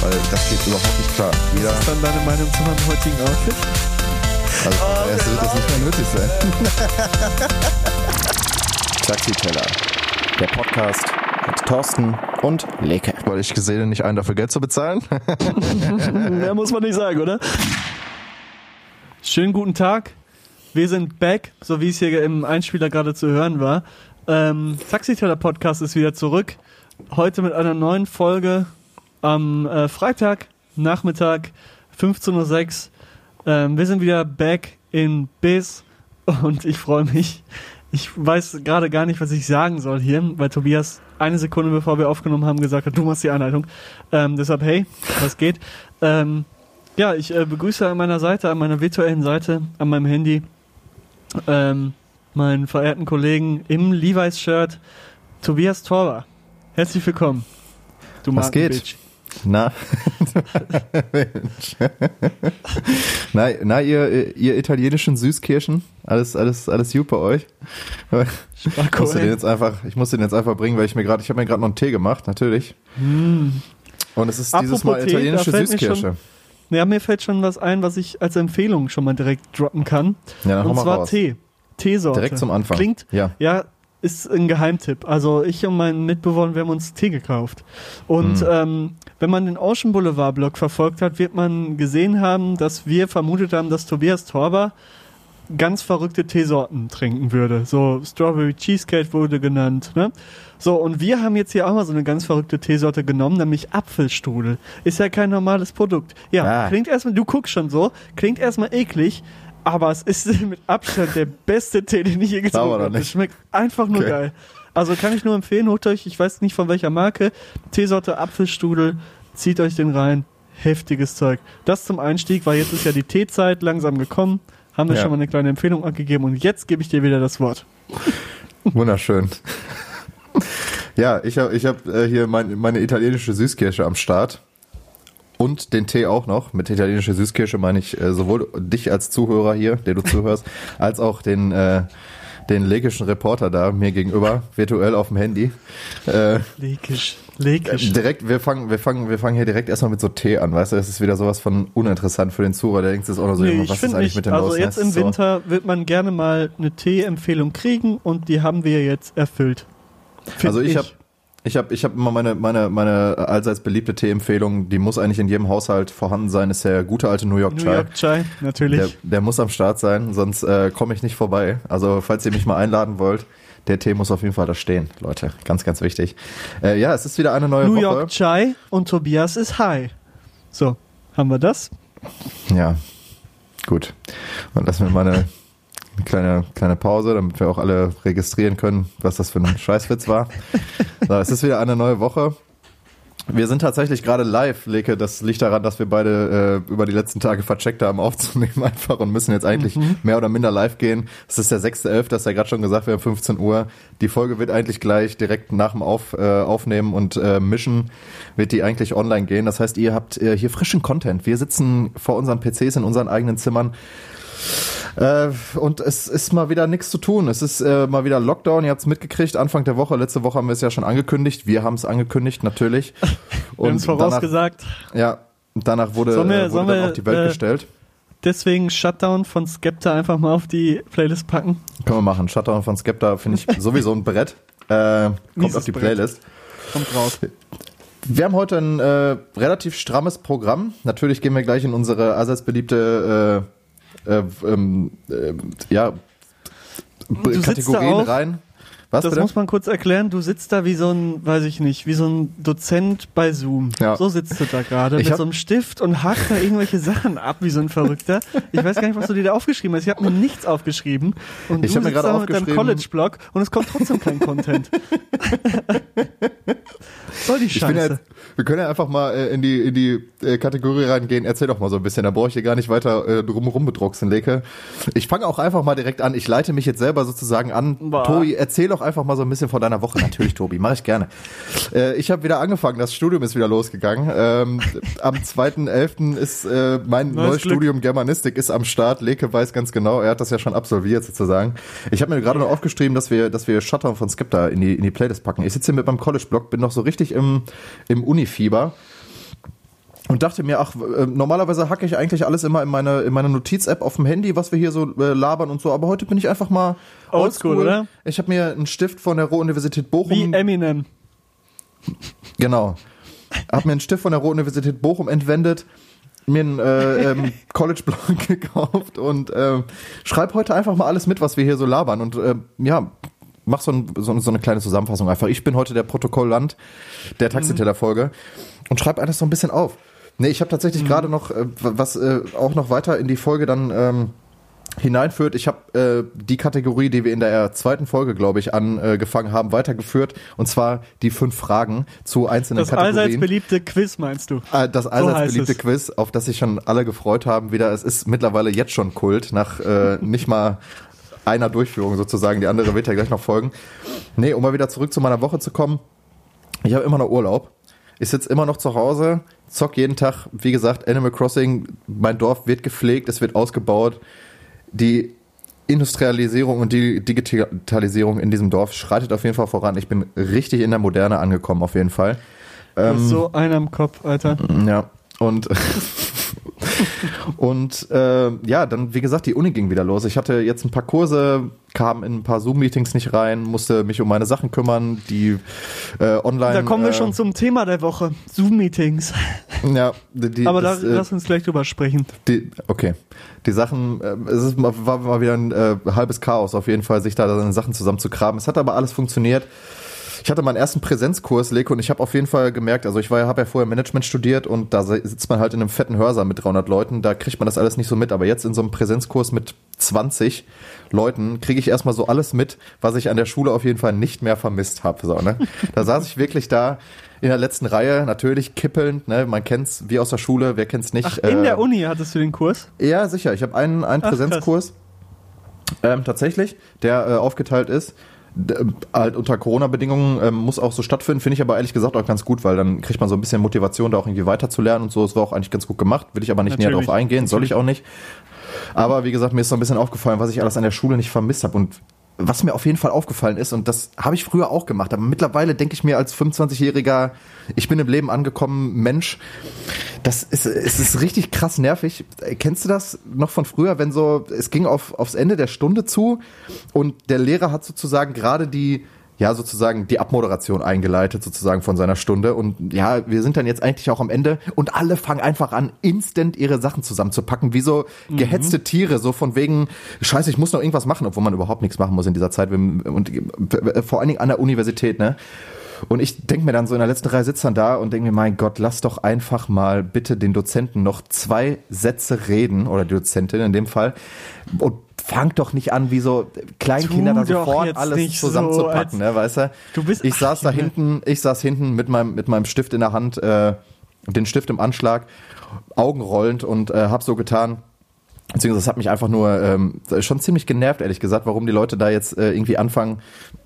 weil das geht überhaupt nicht klar. Jeder Was ist dann deine Meinung zu meinem heutigen Outfit? Also oh, erst wird das nicht mehr nötig sein. Taxiteller, der Podcast mit Thorsten und Leke. Weil ich gesehen nicht einen dafür Geld zu bezahlen. Mehr muss man nicht sagen, oder? Schönen guten Tag. Wir sind back, so wie es hier im Einspieler gerade zu hören war. Ähm, Taxiteller Podcast ist wieder zurück. Heute mit einer neuen Folge am äh, Freitag, Nachmittag, 15.06 Uhr. Ähm, wir sind wieder back in Biz und ich freue mich. Ich weiß gerade gar nicht, was ich sagen soll hier, weil Tobias eine Sekunde bevor wir aufgenommen haben gesagt hat, du machst die Einleitung. Ähm, deshalb, hey, was geht? Ähm, ja, ich äh, begrüße an meiner Seite, an meiner virtuellen Seite, an meinem Handy, ähm, meinen verehrten Kollegen im Levi's-Shirt, Tobias Torber. Herzlich willkommen. Du was geht? Bitch. Na, na, na ihr, ihr italienischen Süßkirschen, alles, alles, alles gut bei euch. Ich musste den jetzt einfach, ich muss den jetzt einfach bringen, weil ich mir gerade, ich habe mir gerade noch einen Tee gemacht, natürlich. Mm. Und es ist Apropos dieses Mal italienische Tee, Süßkirsche. ja, mir fällt schon was ein, was ich als Empfehlung schon mal direkt droppen kann. Ja, Und zwar raus. Tee. Teesorte. Direkt zum Anfang. Klingt, ja. ja, ist ein Geheimtipp. Also ich und mein Mitbewohner, wir haben uns Tee gekauft. Und mhm. ähm, wenn man den Ocean Boulevard Blog verfolgt hat, wird man gesehen haben, dass wir vermutet haben, dass Tobias Torber ganz verrückte Teesorten trinken würde. So Strawberry Cheesecake wurde genannt. Ne? So, und wir haben jetzt hier auch mal so eine ganz verrückte Teesorte genommen, nämlich Apfelstrudel. Ist ja kein normales Produkt. Ja, ah. klingt erstmal, du guckst schon so, klingt erstmal eklig, aber es ist mit Abstand der beste Tee, den ich je getrunken habe. Es schmeckt einfach nur okay. geil. Also kann ich nur empfehlen, holt euch, ich weiß nicht von welcher Marke, Teesorte Apfelstrudel, zieht euch den rein. Heftiges Zeug. Das zum Einstieg, weil jetzt ist ja die Teezeit langsam gekommen. Haben wir ja. schon mal eine kleine Empfehlung abgegeben und jetzt gebe ich dir wieder das Wort. Wunderschön. Ja, ich habe ich hab, äh, hier mein, meine italienische Süßkirsche am Start und den Tee auch noch. Mit italienischer Süßkirsche meine ich äh, sowohl dich als Zuhörer hier, der du zuhörst, als auch den, äh, den legischen Reporter da mir gegenüber, virtuell auf dem Handy. Äh, Legisch. Legisch. Äh, direkt, wir fangen, wir fangen, wir fangen hier direkt erstmal mit so Tee an, weißt du? Das ist wieder sowas von uninteressant für den Zuhörer, der denkt, das ist auch noch so, nee, was ist eigentlich nicht. mit dem Also los? jetzt im Winter so. wird man gerne mal eine Tee-Empfehlung kriegen und die haben wir jetzt erfüllt. Find also ich, ich. habe ich habe ich hab immer meine, meine, meine allseits beliebte Tee-Empfehlung, die muss eigentlich in jedem Haushalt vorhanden sein, ist der gute alte New York Chai. New York Chai, natürlich. Der, der muss am Start sein, sonst äh, komme ich nicht vorbei. Also falls ihr mich mal einladen wollt, der Tee muss auf jeden Fall da stehen, Leute. Ganz, ganz wichtig. Äh, ja, es ist wieder eine neue New Woche. New York Chai und Tobias ist high. So, haben wir das? Ja, gut. Und lassen wir mal eine eine kleine, kleine Pause, damit wir auch alle registrieren können, was das für ein Scheißwitz war. so, es ist wieder eine neue Woche. Wir sind tatsächlich gerade live, Leke. Das liegt daran, dass wir beide äh, über die letzten Tage vercheckt haben, aufzunehmen einfach und müssen jetzt eigentlich mhm. mehr oder minder live gehen. Es ist der 6.11., das ist ja gerade schon gesagt, wir haben 15 Uhr. Die Folge wird eigentlich gleich direkt nach dem Auf, äh, Aufnehmen und äh, Mischen, wird die eigentlich online gehen. Das heißt, ihr habt äh, hier frischen Content. Wir sitzen vor unseren PCs in unseren eigenen Zimmern äh, und es ist mal wieder nichts zu tun. Es ist äh, mal wieder Lockdown. Ihr habt es mitgekriegt. Anfang der Woche, letzte Woche haben wir es ja schon angekündigt. Wir haben es angekündigt, natürlich. wir haben es vorausgesagt. Ja, danach wurde, wir, äh, wurde dann wir, auf die Welt äh, gestellt. Deswegen Shutdown von Skepta einfach mal auf die Playlist packen. Können wir machen. Shutdown von Skepta finde ich sowieso ein Brett. Äh, kommt auf die Playlist. Kommt raus. Wir haben heute ein äh, relativ strammes Programm. Natürlich gehen wir gleich in unsere allseits beliebte äh, äh, ähm, äh, ja, Kategorien rein. Was, das bitte? muss man kurz erklären. Du sitzt da wie so ein, weiß ich nicht, wie so ein Dozent bei Zoom. Ja. So sitzt du da gerade mit so einem Stift und hakt da irgendwelche Sachen ab wie so ein Verrückter. Ich weiß gar nicht, was du dir da aufgeschrieben hast. Ich habe mir nichts aufgeschrieben. Und ich du sitzt mir da mit deinem College-Blog und es kommt trotzdem kein Content. Soll die Scheiße. Ich bin, jetzt, wir können ja einfach mal äh, in die, in die äh, Kategorie reingehen. Erzähl doch mal so ein bisschen, da brauche ich hier gar nicht weiter äh, drum rumbedrucksen, Leke. Ich fange auch einfach mal direkt an. Ich leite mich jetzt selber sozusagen an. Boah. Tobi, erzähl doch einfach mal so ein bisschen von deiner Woche. Natürlich, Tobi, mache ich gerne. Äh, ich habe wieder angefangen, das Studium ist wieder losgegangen. Ähm, am 2.11. ist äh, mein Neues neues. Studium Germanistik ist am Start. Leke weiß ganz genau, er hat das ja schon absolviert sozusagen. Ich habe mir gerade noch aufgeschrieben, dass wir, dass wir Shutdown von Skepta in die, in die Playlist packen. Ich sitze hier mit meinem College-Blog, bin noch so richtig im, im Uni-Fieber und dachte mir, ach, äh, normalerweise hacke ich eigentlich alles immer in meine, in meine Notiz-App auf dem Handy, was wir hier so äh, labern und so, aber heute bin ich einfach mal Oldschool, oder? Ich habe mir einen Stift von der Ruhr-Universität Bochum Wie Eminem. Genau. Hab mir einen Stift von der Ruhr-Universität Bochum entwendet, mir einen äh, ähm, College-Blog gekauft und äh, schreib heute einfach mal alles mit, was wir hier so labern und äh, ja, mach so, ein, so, so eine kleine Zusammenfassung einfach. Ich bin heute der Protokollant der Taxiteller-Folge und schreib alles so ein bisschen auf. Nee, ich habe tatsächlich gerade noch, äh, was äh, auch noch weiter in die Folge dann ähm, hineinführt. Ich habe äh, die Kategorie, die wir in der zweiten Folge, glaube ich, angefangen haben, weitergeführt. Und zwar die fünf Fragen zu einzelnen Das allseits Kategorien. beliebte Quiz, meinst du? Äh, Das allseits heißt beliebte es. Quiz, auf das sich schon alle gefreut haben, wieder. Es ist mittlerweile jetzt schon Kult, nach äh, nicht mal einer Durchführung sozusagen. Die andere wird ja gleich noch folgen. Nee, um mal wieder zurück zu meiner Woche zu kommen. Ich habe immer noch Urlaub. Ich sitze immer noch zu Hause, zock jeden Tag, wie gesagt, Animal Crossing. Mein Dorf wird gepflegt, es wird ausgebaut. Die Industrialisierung und die Digitalisierung in diesem Dorf schreitet auf jeden Fall voran. Ich bin richtig in der Moderne angekommen, auf jeden Fall. Du Ähm, hast so einer im Kopf, Alter. ja, und und äh, ja, dann wie gesagt, die Uni ging wieder los. Ich hatte jetzt ein paar Kurse, kam in ein paar Zoom-Meetings nicht rein, musste mich um meine Sachen kümmern, die äh, online. Da kommen wir äh, schon zum Thema der Woche. Zoom-Meetings. Ja, die, die, Aber das, da, äh, lass uns gleich drüber sprechen. die, okay. Die Sachen, äh, es ist, war mal wieder ein äh, halbes Chaos auf jeden Fall, sich da seine Sachen zusammenzugraben. Es hat aber alles funktioniert. Ich hatte meinen ersten Präsenzkurs, Leko, und ich habe auf jeden Fall gemerkt, also ich war, habe ja vorher Management studiert und da sitzt man halt in einem fetten Hörsaal mit 300 Leuten, da kriegt man das alles nicht so mit, aber jetzt in so einem Präsenzkurs mit 20 Leuten kriege ich erstmal so alles mit, was ich an der Schule auf jeden Fall nicht mehr vermisst habe. So, ne? Da saß ich wirklich da in der letzten Reihe, natürlich kippelnd, ne? man kennt's wie aus der Schule, wer kennt's nicht. Ach, in äh, der Uni hattest du den Kurs? ja, sicher. Ich habe einen, einen Ach, Präsenzkurs ähm, tatsächlich, der äh, aufgeteilt ist. Halt unter Corona-Bedingungen ähm, muss auch so stattfinden, finde ich aber ehrlich gesagt auch ganz gut, weil dann kriegt man so ein bisschen Motivation, da auch irgendwie weiterzulernen und so. Es war auch eigentlich ganz gut gemacht, will ich aber nicht näher Natürlich. drauf eingehen, soll ich auch nicht. Aber wie gesagt, mir ist so ein bisschen aufgefallen, was ich alles an der Schule nicht vermisst habe und was mir auf jeden Fall aufgefallen ist, und das habe ich früher auch gemacht, aber mittlerweile denke ich mir als 25-jähriger, ich bin im Leben angekommen Mensch, das ist, es ist richtig krass nervig. Kennst du das noch von früher, wenn so, es ging auf, aufs Ende der Stunde zu und der Lehrer hat sozusagen gerade die, ja, sozusagen die Abmoderation eingeleitet, sozusagen von seiner Stunde. Und ja, wir sind dann jetzt eigentlich auch am Ende und alle fangen einfach an, instant ihre Sachen zusammenzupacken, wie so gehetzte Tiere, so von wegen, scheiße, ich muss noch irgendwas machen, obwohl man überhaupt nichts machen muss in dieser Zeit. Und äh, vor allen Dingen an der Universität, ne? Und ich denke mir dann so in der letzten Reihe sitzt dann da und denke mir, mein Gott, lass doch einfach mal bitte den Dozenten noch zwei Sätze reden, oder die Dozentin in dem Fall, und fang doch nicht an, wie so Kleinkinder Tu da sofort alles so, zusammenzupacken, als- ne, weißt du? Du bist- ich saß da hinten, ich saß hinten mit meinem, mit meinem Stift in der Hand, äh, den Stift im Anschlag, Augen rollend und äh, hab so getan, Beziehungsweise das hat mich einfach nur ähm, schon ziemlich genervt, ehrlich gesagt, warum die Leute da jetzt äh, irgendwie anfangen,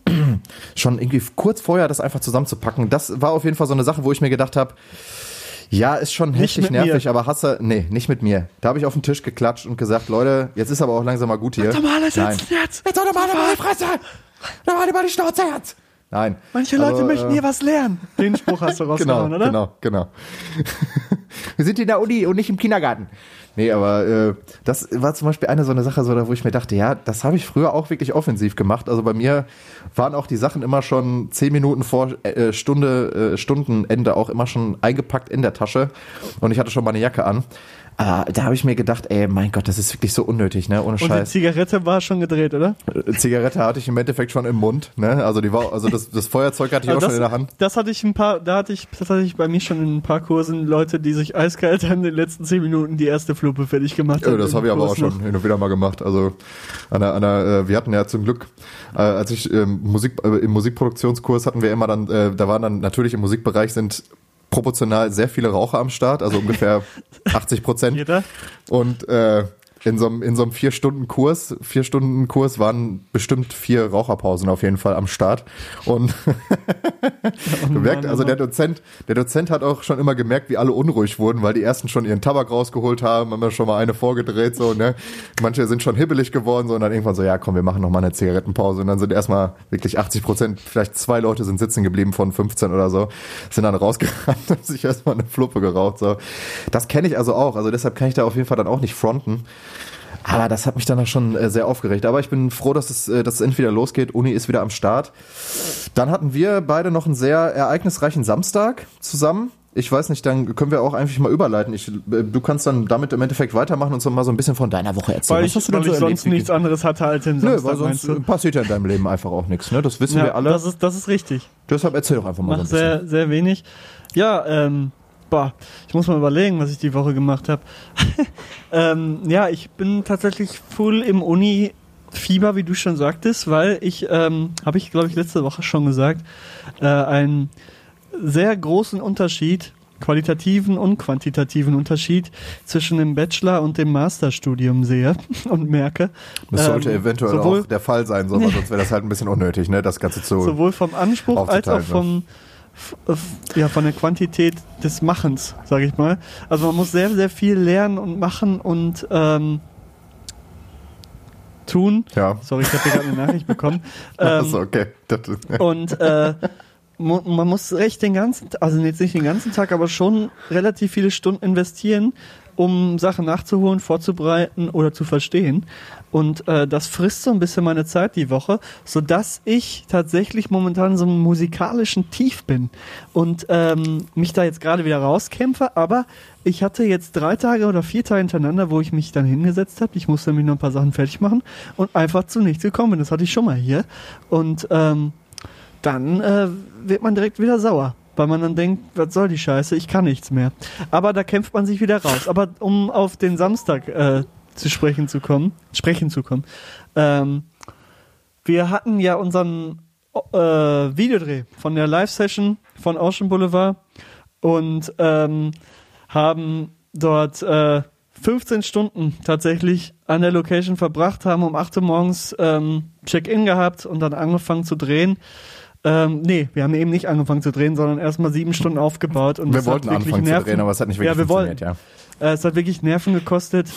schon irgendwie kurz vorher das einfach zusammenzupacken. Das war auf jeden Fall so eine Sache, wo ich mir gedacht habe, ja, ist schon heftig nervig, mir. aber hasse, nee, nicht mit mir. Da habe ich auf den Tisch geklatscht und gesagt, Leute, jetzt ist aber auch langsam mal gut hier. Normale Nein. sitzen jetzt. Jetzt soll doch mal die Fresse! Da mal die Schnauze jetzt! Nein. Manche Leute Also, möchten äh, hier was lernen. Den Spruch hast du rausgehauen, Genau, oder? genau, genau. Wir sind in der Uni und nicht im Kindergarten. Nee, aber äh, das war zum Beispiel eine so eine Sache, so, wo ich mir dachte, ja, das habe ich früher auch wirklich offensiv gemacht. Also bei mir waren auch die Sachen immer schon zehn Minuten vor äh, Stunde, äh, Stundenende auch immer schon eingepackt in der Tasche und ich hatte schon meine Jacke an. Ah, da habe ich mir gedacht, ey, mein Gott, das ist wirklich so unnötig, ne? Ohne Und die Scheiß. Zigarette war schon gedreht, oder? Äh, Zigarette hatte ich im Endeffekt schon im Mund, ne? Also die war, also das, das Feuerzeug hatte ich auch Also schon in der Hand. das hatte ich ein paar, da hatte ich, das hatte ich bei mir schon in ein paar Kursen Leute, die sich eiskalt in den letzten zehn Minuten die erste Fluppe fertig gemacht Ja, haben. das im habe ich aber auch schon noch. hin und wieder mal gemacht. Also an der, an der, äh, wir hatten ja zum Glück, äh, als ich ähm, Musik äh, im Musikproduktionskurs hatten wir immer dann, äh, da waren dann natürlich im Musikbereich sind proportional sehr viele Raucher am Start, also ungefähr 80 Prozent. Jeder? Und äh, in so einem in so einem vier Stunden Kurs, vier Stunden Kurs waren bestimmt vier Raucherpausen auf jeden Fall am Start. Und gemerkt, also der Dozent, der Dozent hat auch schon immer gemerkt, wie alle unruhig wurden, weil die ersten schon ihren Tabak rausgeholt haben, haben wir schon mal eine vorgedreht, so, ne. Manche sind schon hibbelig geworden, so, und dann irgendwann so, ja, komm, wir machen noch mal eine Zigarettenpause. Und dann sind erstmal wirklich 80 Prozent, vielleicht zwei Leute sind sitzen geblieben von 15 oder so, sind dann rausgerannt und sich erstmal eine Fluppe geraucht, so. Das kenne ich also auch, also deshalb kann ich da auf jeden Fall dann auch nicht fronten. Aber das hat mich dann auch schon äh, sehr aufgeregt. Aber ich bin froh, dass es, äh, dass es endlich wieder losgeht. Uni ist wieder am Start. Dann hatten wir beide noch einen sehr ereignisreichen Samstag zusammen. Ich weiß nicht, dann können wir auch einfach mal überleiten. Ich, äh, du kannst dann damit im Endeffekt weitermachen und so mal so ein bisschen von deiner Woche erzählen. Weil ich, Was hast du weil denn ich so sonst erlebt? nichts anderes hatte als den Nö, Samstag, weil sonst passiert ja in deinem Leben einfach auch nichts. Ne? Das wissen wir alle. Das ist, das ist richtig. Deshalb erzähl doch einfach mal Mach so ein bisschen. sehr, sehr wenig. Ja, ähm, boah, ich muss mal überlegen, was ich die Woche gemacht habe. ähm, ja, ich bin tatsächlich full im Uni-Fieber, wie du schon sagtest, weil ich, ähm, habe ich glaube ich letzte Woche schon gesagt, äh, einen sehr großen Unterschied, qualitativen und quantitativen Unterschied zwischen dem Bachelor- und dem Masterstudium sehe und merke. Das sollte ähm, eventuell sowohl- auch der Fall sein, sonst wäre das halt ein bisschen unnötig, ne? Das Ganze zu. sowohl vom Anspruch als auch aufzuteilen, vom ja von der Quantität des Machens, sage ich mal. Also man muss sehr sehr viel lernen und machen und ähm, tun. ja. Sorry, ich habe hier gerade eine Nachricht bekommen. Ähm, okay. Das, und äh, man muss recht den ganzen, also jetzt nicht den ganzen Tag, aber schon relativ viele Stunden investieren, um Sachen nachzuholen, vorzubereiten oder zu verstehen. Und äh, das frisst so ein bisschen meine Zeit die Woche, sodass ich tatsächlich momentan so einem musikalischen Tief bin und ähm, mich da jetzt gerade wieder rauskämpfe. Aber ich hatte jetzt drei Tage oder vier Tage hintereinander, wo ich mich dann hingesetzt habe. Ich musste nämlich noch ein paar Sachen fertig machen und einfach zu nichts gekommen bin. Das hatte ich schon mal hier. Und ähm, dann äh, wird man direkt wieder sauer, weil man dann denkt, was soll die Scheiße, ich kann nichts mehr. Aber da kämpft man sich wieder raus. Aber um auf den Samstag äh, zu sprechen zu kommen, sprechen zu kommen, ähm, wir hatten ja unseren äh, Videodreh von der Live-Session von Ocean Boulevard und ähm, haben dort äh, 15 Stunden tatsächlich an der Location verbracht, haben um 8 Uhr morgens ähm, Check-in gehabt und dann angefangen zu drehen. Ähm, nee, wir haben eben nicht angefangen zu drehen, sondern erstmal sieben Stunden aufgebaut. Und wir wollten anfangen zu Nerven- drehen, aber es hat nicht wirklich Ja, wir funktioniert, wollten. ja. äh, es hat wirklich Nerven gekostet,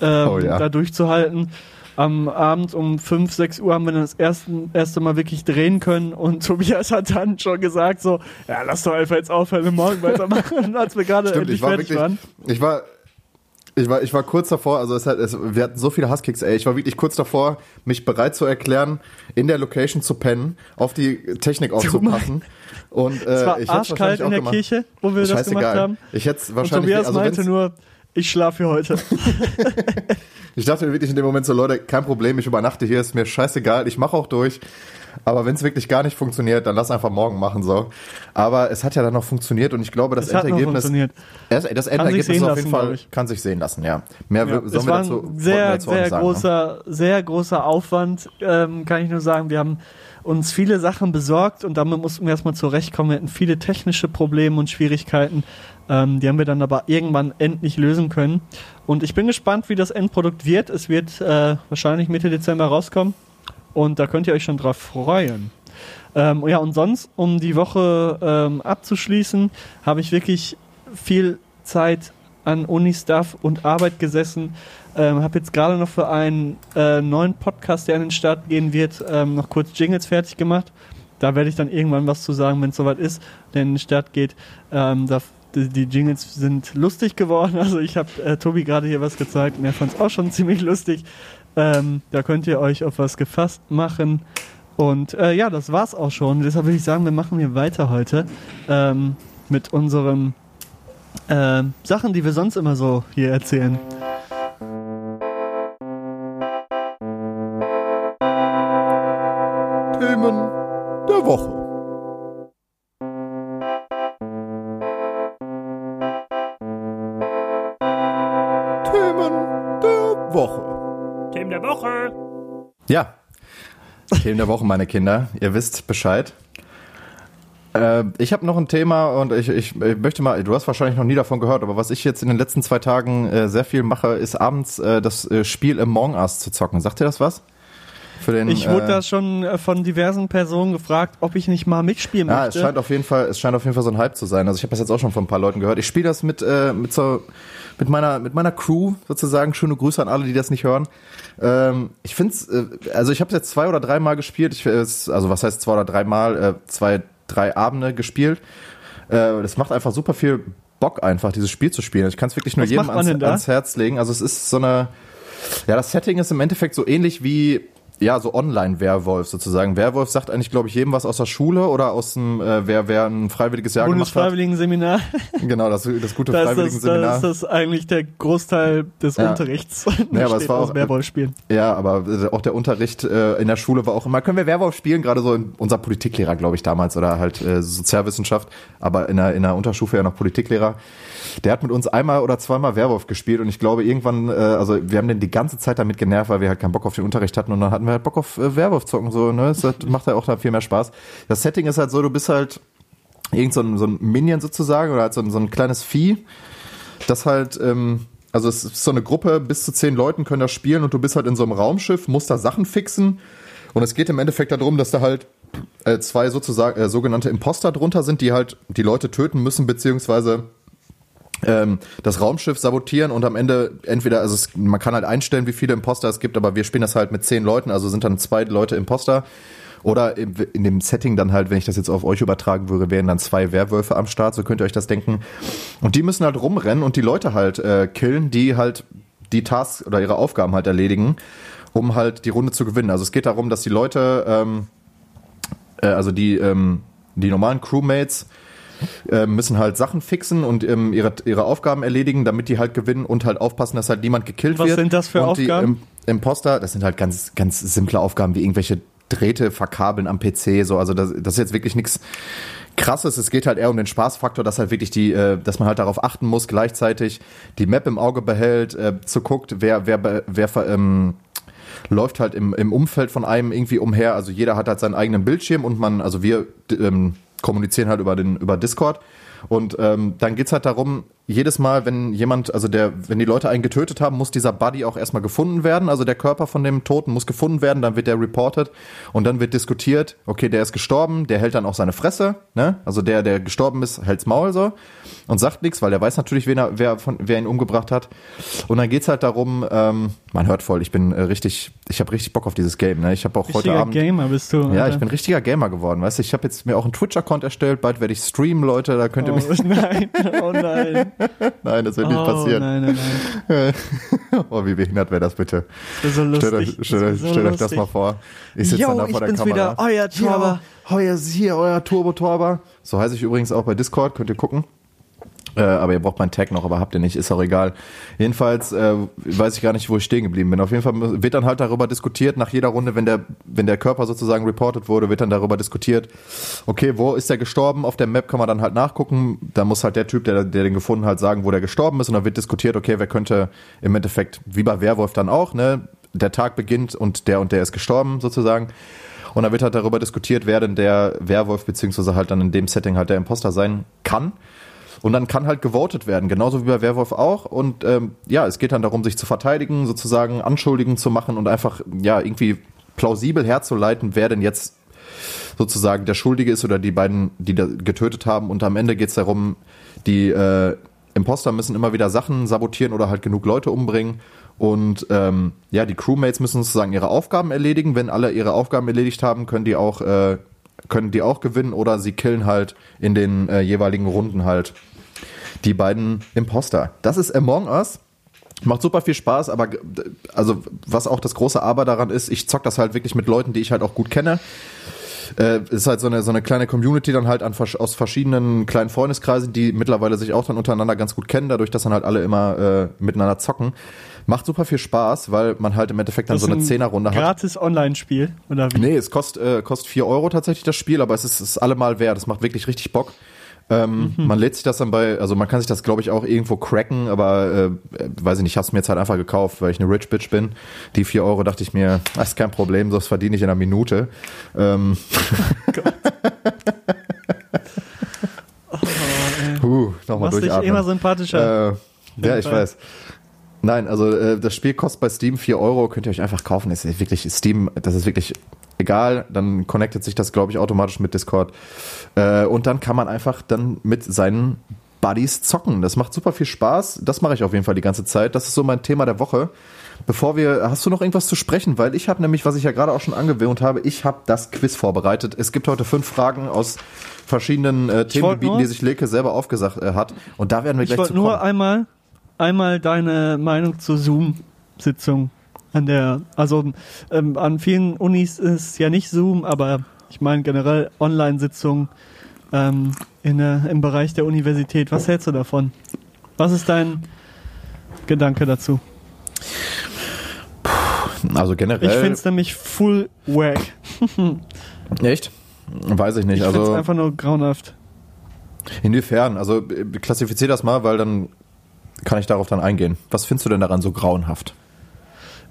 ähm, Oh ja. da durchzuhalten. Am Abend um 5, 6 Uhr haben wir dann das erste, erste Mal wirklich drehen können und Tobias hat dann schon gesagt so, ja, lass doch einfach jetzt aufhören und morgen weitermachen, als wir gerade Stimmt, endlich ich war fertig wirklich, waren. ich war, ich war, ich war kurz davor, also es hat, es, wir hatten so viele Husskicks, ey, ich war wirklich kurz davor, mich bereit zu erklären, in der Location zu pennen, auf die Technik aufzupassen. Und, äh, Es war ich arschkalt in der gemacht. Kirche, wo wir das gemacht haben. Ich hätte Und wahrscheinlich, Tobias also meinte nur, ich schlafe hier heute. ich dachte mir wirklich in dem Moment so, Leute, kein Problem, ich übernachte hier, ist mir scheißegal, ich mache auch durch. Aber wenn es wirklich gar nicht funktioniert, dann lass einfach morgen machen so. Aber es hat ja dann noch funktioniert und ich glaube, das Es Endergebnis, funktioniert. das, das Endergebnis ist auf lassen, jeden Fall kann sich sehen lassen, ja. Mehr Ja, sollen wir war dazu, sehr, dazu sehr sagen, ne? großer, sehr großer Aufwand, ähm, kann ich nur sagen. Wir haben uns viele Sachen besorgt und damit mussten wir erstmal zurechtkommen. Wir hatten viele technische Probleme und Schwierigkeiten. Ähm, die haben wir dann aber irgendwann endlich lösen können. Und ich bin gespannt, wie das Endprodukt wird. Es wird äh, wahrscheinlich Mitte Dezember rauskommen. Und da könnt ihr euch schon drauf freuen. Ähm, ja, und sonst, um die Woche ähm, abzuschließen, habe ich wirklich viel Zeit an Uni-Stuff und Arbeit gesessen. Ähm, habe jetzt gerade noch für einen äh, neuen Podcast, der an den Start gehen wird, ähm, noch kurz Jingles fertig gemacht. Da werde ich dann irgendwann was zu sagen, wenn es soweit ist, der in den Start geht. Ähm, da, die, die Jingles sind lustig geworden. Also ich habe äh, Tobi gerade hier was gezeigt und er fand es auch schon ziemlich lustig. Ähm, da könnt ihr euch auf was gefasst machen. Und äh, ja, das war's auch schon. Deshalb würde ich sagen, wir machen hier weiter heute ähm, mit unseren ähm, Sachen, die wir sonst immer so hier erzählen. Themen der Woche. Themen der Woche, meine Kinder. Ihr wisst Bescheid. Äh, ich habe noch ein Thema und ich, ich, ich, möchte mal, du hast wahrscheinlich noch nie davon gehört, aber was ich jetzt in den letzten zwei Tagen äh, sehr viel mache, ist abends äh, das äh, Spiel Among Us zu zocken. Sagt dir das was? Den, ich wurde äh, da schon äh, von diversen Personen gefragt, ob ich nicht mal mitspielen ja, möchte. Ja, es scheint auf jeden Fall, es scheint auf jeden Fall so ein Hype zu sein. Also ich habe das jetzt auch schon von ein paar Leuten gehört. Ich spiele das mit äh, mit so mit meiner mit meiner Crew sozusagen. Schöne Grüße an alle, die das nicht hören. Ähm, ich finde es, äh, also ich habe jetzt zwei oder drei Mal gespielt. Ich, also was heißt zwei oder drei Mal? Äh, zwei drei Abende gespielt. Äh, das macht einfach super viel Bock, einfach dieses Spiel zu spielen. Ich kann es wirklich nur Was jedem ans, ans Herz legen. Also es ist so eine, ja, das Setting ist im Endeffekt so ähnlich wie ja, so Online-Werwolf sozusagen. Werwolf sagt eigentlich, glaube ich, jedem was aus der Schule oder aus dem, äh, wer, wer ein freiwilliges Jahr gemacht hat. Bundesfreiwilligen-Seminar. Genau, das, das gute Freiwilligen-Seminar. Das, das ist eigentlich der Großteil des ja. Unterrichts. Ja, aber es war auch, Werwolf spielen. Ja, aber äh, auch der Unterricht äh, in der Schule war auch immer, können wir Werwolf spielen? Gerade so in, unser Politiklehrer, glaube ich, damals oder halt äh, Sozialwissenschaft, aber in der, in der Unterstufe ja noch Politiklehrer. Der hat mit uns einmal oder zweimal Werwolf gespielt und ich glaube irgendwann, äh, also wir haben den die ganze Zeit damit genervt, weil wir halt keinen Bock auf den Unterricht hatten und dann hatten wir halt Bock auf äh, Werwolf zocken, so, ne? Das macht ja auch dann viel mehr Spaß. Das Setting ist halt so, du bist halt irgend so ein, so ein Minion sozusagen oder halt so ein, so ein kleines Vieh, das halt, ähm, also es ist so eine Gruppe, bis zu zehn Leuten können das spielen und du bist halt in so einem Raumschiff, musst da Sachen fixen und es geht im Endeffekt darum, dass da halt äh, zwei sozusagen äh, sogenannte Imposter drunter sind, die halt die Leute töten müssen, beziehungsweise ähm, das Raumschiff sabotieren und am Ende entweder, also es, man kann halt einstellen, wie viele Imposter es gibt, aber wir spielen das halt mit zehn Leuten, also sind dann zwei Leute Imposter. Oder in dem Setting dann halt, wenn ich das jetzt auf euch übertragen würde, wären dann zwei Werwölfe am Start, so könnt ihr euch das denken. Und die müssen halt rumrennen und die Leute halt äh, killen, die halt die Tasks oder ihre Aufgaben halt erledigen, um halt die Runde zu gewinnen. Also es geht darum, dass die Leute, ähm, äh, also die, ähm, die normalen Crewmates, äh, müssen halt Sachen fixen und ähm, ihre, ihre Aufgaben erledigen, damit die halt gewinnen und halt aufpassen, dass halt niemand gekillt Was wird. Was sind das für und Aufgaben? Die Imposter, das sind halt ganz, ganz simple Aufgaben wie irgendwelche Drähte verkabeln am PC, so, also das, das ist jetzt wirklich nichts krasses. Es geht halt eher um den Spaßfaktor, dass halt wirklich die, äh, dass man halt darauf achten muss, gleichzeitig die Map im Auge behält, äh, zu guckt, wer, wer, wer, ähm, läuft halt im, im Umfeld von einem irgendwie umher. Also jeder hat halt seinen eigenen Bildschirm und man, also wir ähm, kommunizieren halt über den über Discord. Und ähm, dann geht's halt darum, jedes Mal, wenn jemand, also der, wenn die Leute einen getötet haben, muss dieser Buddy auch erstmal gefunden werden. Also der Körper von dem Toten muss gefunden werden, dann wird der reported und dann wird diskutiert, okay, der ist gestorben, der hält dann auch seine Fresse, ne? Also der, der gestorben ist, hält's Maul so und sagt nichts, weil der weiß natürlich, wen er, wer, von, wer ihn umgebracht hat. Und dann geht's halt darum, ähm, man hört voll, ich bin äh, richtig, ich habe richtig Bock auf dieses Game, ne? Ich habe auch richtiger heute Abend. Gamer bist du. Ja, ich bin richtiger Gamer geworden, weißt du? Ich habe jetzt mir auch einen Twitch-Account erstellt, bald werde ich streamen, Leute, da könnt ihr oh, mich. Nein, oh nein. nein, das wird nicht oh, passieren. Nein, nein, nein. oh, wie behindert wäre das bitte? Das ist so lustig. Stellt euch, stellt, so stellt euch das mal vor. Ich sitze dann da vor der bin's Kamera. wieder, euer Torber. Ja, euer, hier, euer Turbo-Torber. So heiße ich übrigens auch bei Discord, könnt ihr gucken. Äh, aber ihr braucht meinen Tag noch, aber habt ihr nicht, ist auch egal. Jedenfalls äh, weiß ich gar nicht, wo ich stehen geblieben bin. Auf jeden Fall wird dann halt darüber diskutiert, nach jeder Runde, wenn der, wenn der Körper sozusagen reported wurde, wird dann darüber diskutiert, okay, wo ist der gestorben? Auf der Map kann man dann halt nachgucken. Da muss halt der Typ, der, der den gefunden hat, sagen, wo der gestorben ist. Und dann wird diskutiert, okay, wer könnte im Endeffekt, wie bei Werwolf dann auch, ne, der Tag beginnt und der und der ist gestorben sozusagen. Und dann wird halt darüber diskutiert, wer denn der Werwolf beziehungsweise halt dann in dem Setting halt der Imposter sein kann. Und dann kann halt gewotet werden, genauso wie bei Werwolf auch. Und ähm, ja, es geht dann darum, sich zu verteidigen, sozusagen Anschuldigungen zu machen und einfach ja irgendwie plausibel herzuleiten, wer denn jetzt sozusagen der Schuldige ist oder die beiden, die da getötet haben. Und am Ende geht es darum, die äh, Imposter müssen immer wieder Sachen sabotieren oder halt genug Leute umbringen. Und ähm, ja, die Crewmates müssen sozusagen ihre Aufgaben erledigen. Wenn alle ihre Aufgaben erledigt haben, können die auch, äh, können die auch gewinnen oder sie killen halt in den äh, jeweiligen Runden halt die beiden Imposter. Das ist Among Us. Macht super viel Spaß, aber also was auch das große Aber daran ist, ich zock das halt wirklich mit Leuten, die ich halt auch gut kenne. Äh, ist halt so eine, so eine kleine Community dann halt an, aus verschiedenen kleinen Freundeskreisen, die mittlerweile sich auch dann untereinander ganz gut kennen, dadurch, dass dann halt alle immer äh, miteinander zocken. Macht super viel Spaß, weil man halt im Endeffekt dann so eine Zehnerrunde hat. Gratis Online-Spiel, oder wie? Nee, es kostet, äh, kostet 4 Euro tatsächlich das Spiel, aber es ist, ist allemal wert. Es macht wirklich richtig Bock. Ähm, mhm. Man lädt sich das dann bei, also man kann sich das, glaube ich, auch irgendwo cracken, aber äh, weiß ich nicht, ich habe es mir jetzt halt einfach gekauft, weil ich eine Rich Bitch bin. Die vier Euro dachte ich mir, das ist kein Problem, das verdiene ich in einer Minute. Ähm. nochmal Machst dich durchatmen. immer sympathischer. Äh, ja, ich weiß. Nein, also äh, das Spiel kostet bei Steam 4 Euro, könnt ihr euch einfach kaufen. Das ist wirklich Steam, das ist wirklich egal. Dann connectet sich das, glaube ich, automatisch mit Discord. Äh, und dann kann man einfach dann mit seinen Buddies zocken. Das macht super viel Spaß. Das mache ich auf jeden Fall die ganze Zeit. Das ist so mein Thema der Woche. Bevor wir, hast du noch irgendwas zu sprechen? Weil ich habe nämlich, was ich ja gerade auch schon angewöhnt habe, ich habe das Quiz vorbereitet. Es gibt heute fünf Fragen aus verschiedenen äh, Themengebieten, nur- die sich Leke selber aufgesagt äh, hat. Und da werden wir Ich gleich wollte zu nur kommen. einmal, einmal deine Meinung zur Zoom-Sitzung an der, also ähm, an vielen Unis ist ja nicht Zoom, aber ich meine generell Online-Sitzungen ähm, in der, im Bereich der Universität. Was hältst du davon? Was ist dein Gedanke dazu? Also Ich generell. finde es nämlich full wack. Echt? Weiß ich nicht. Ich finde es also einfach nur grauenhaft. inwiefern? Also äh, klassifizier das mal, weil dann kann ich darauf dann eingehen. Was findest du denn daran so grauenhaft?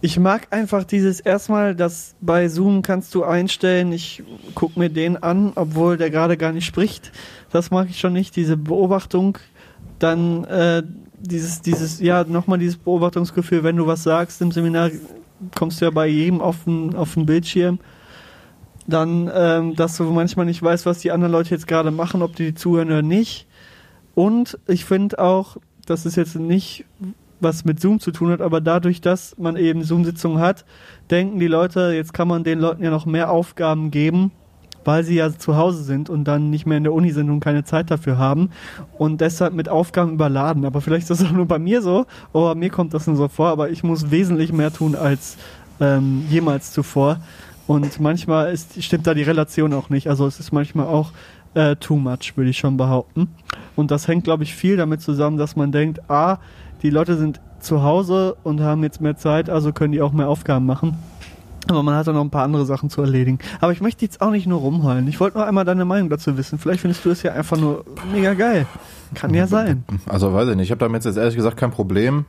Ich mag einfach dieses erstmal, dass bei Zoom kannst du einstellen, ich guck mir den an, obwohl der gerade gar nicht spricht. Das mag ich schon nicht, diese Beobachtung. Dann äh, dieses, dieses, ja, nochmal dieses Beobachtungsgefühl, wenn du was sagst im Seminar, kommst du ja bei jedem auf den, auf den Bildschirm. Dann, ähm, dass du manchmal nicht weißt, was die anderen Leute jetzt gerade machen, ob die zuhören oder nicht. Und ich finde auch, das ist jetzt nicht was mit Zoom zu tun hat, aber dadurch, dass man eben Zoom-Sitzungen hat, denken die Leute, jetzt kann man den Leuten ja noch mehr Aufgaben geben, weil sie ja zu Hause sind und dann nicht mehr in der Uni sind und keine Zeit dafür haben und deshalb mit Aufgaben überladen. Aber vielleicht ist das auch nur bei mir so, oder mir kommt das nur so vor, aber ich muss wesentlich mehr tun als ähm, jemals zuvor. Und manchmal ist, stimmt da die Relation auch nicht. Also es ist manchmal auch äh, too much, würde ich schon behaupten. Und das hängt, glaube ich, viel damit zusammen, dass man denkt, ah, die Leute sind zu Hause und haben jetzt mehr Zeit, also können die auch mehr Aufgaben machen. Aber man hat dann noch ein paar andere Sachen zu erledigen. Aber ich möchte jetzt auch nicht nur rumheulen. Ich wollte nur einmal deine Meinung dazu wissen. Vielleicht findest du es ja einfach nur mega geil. Kann ja sein. Also weiß ich nicht. Ich habe damit jetzt ehrlich gesagt kein Problem.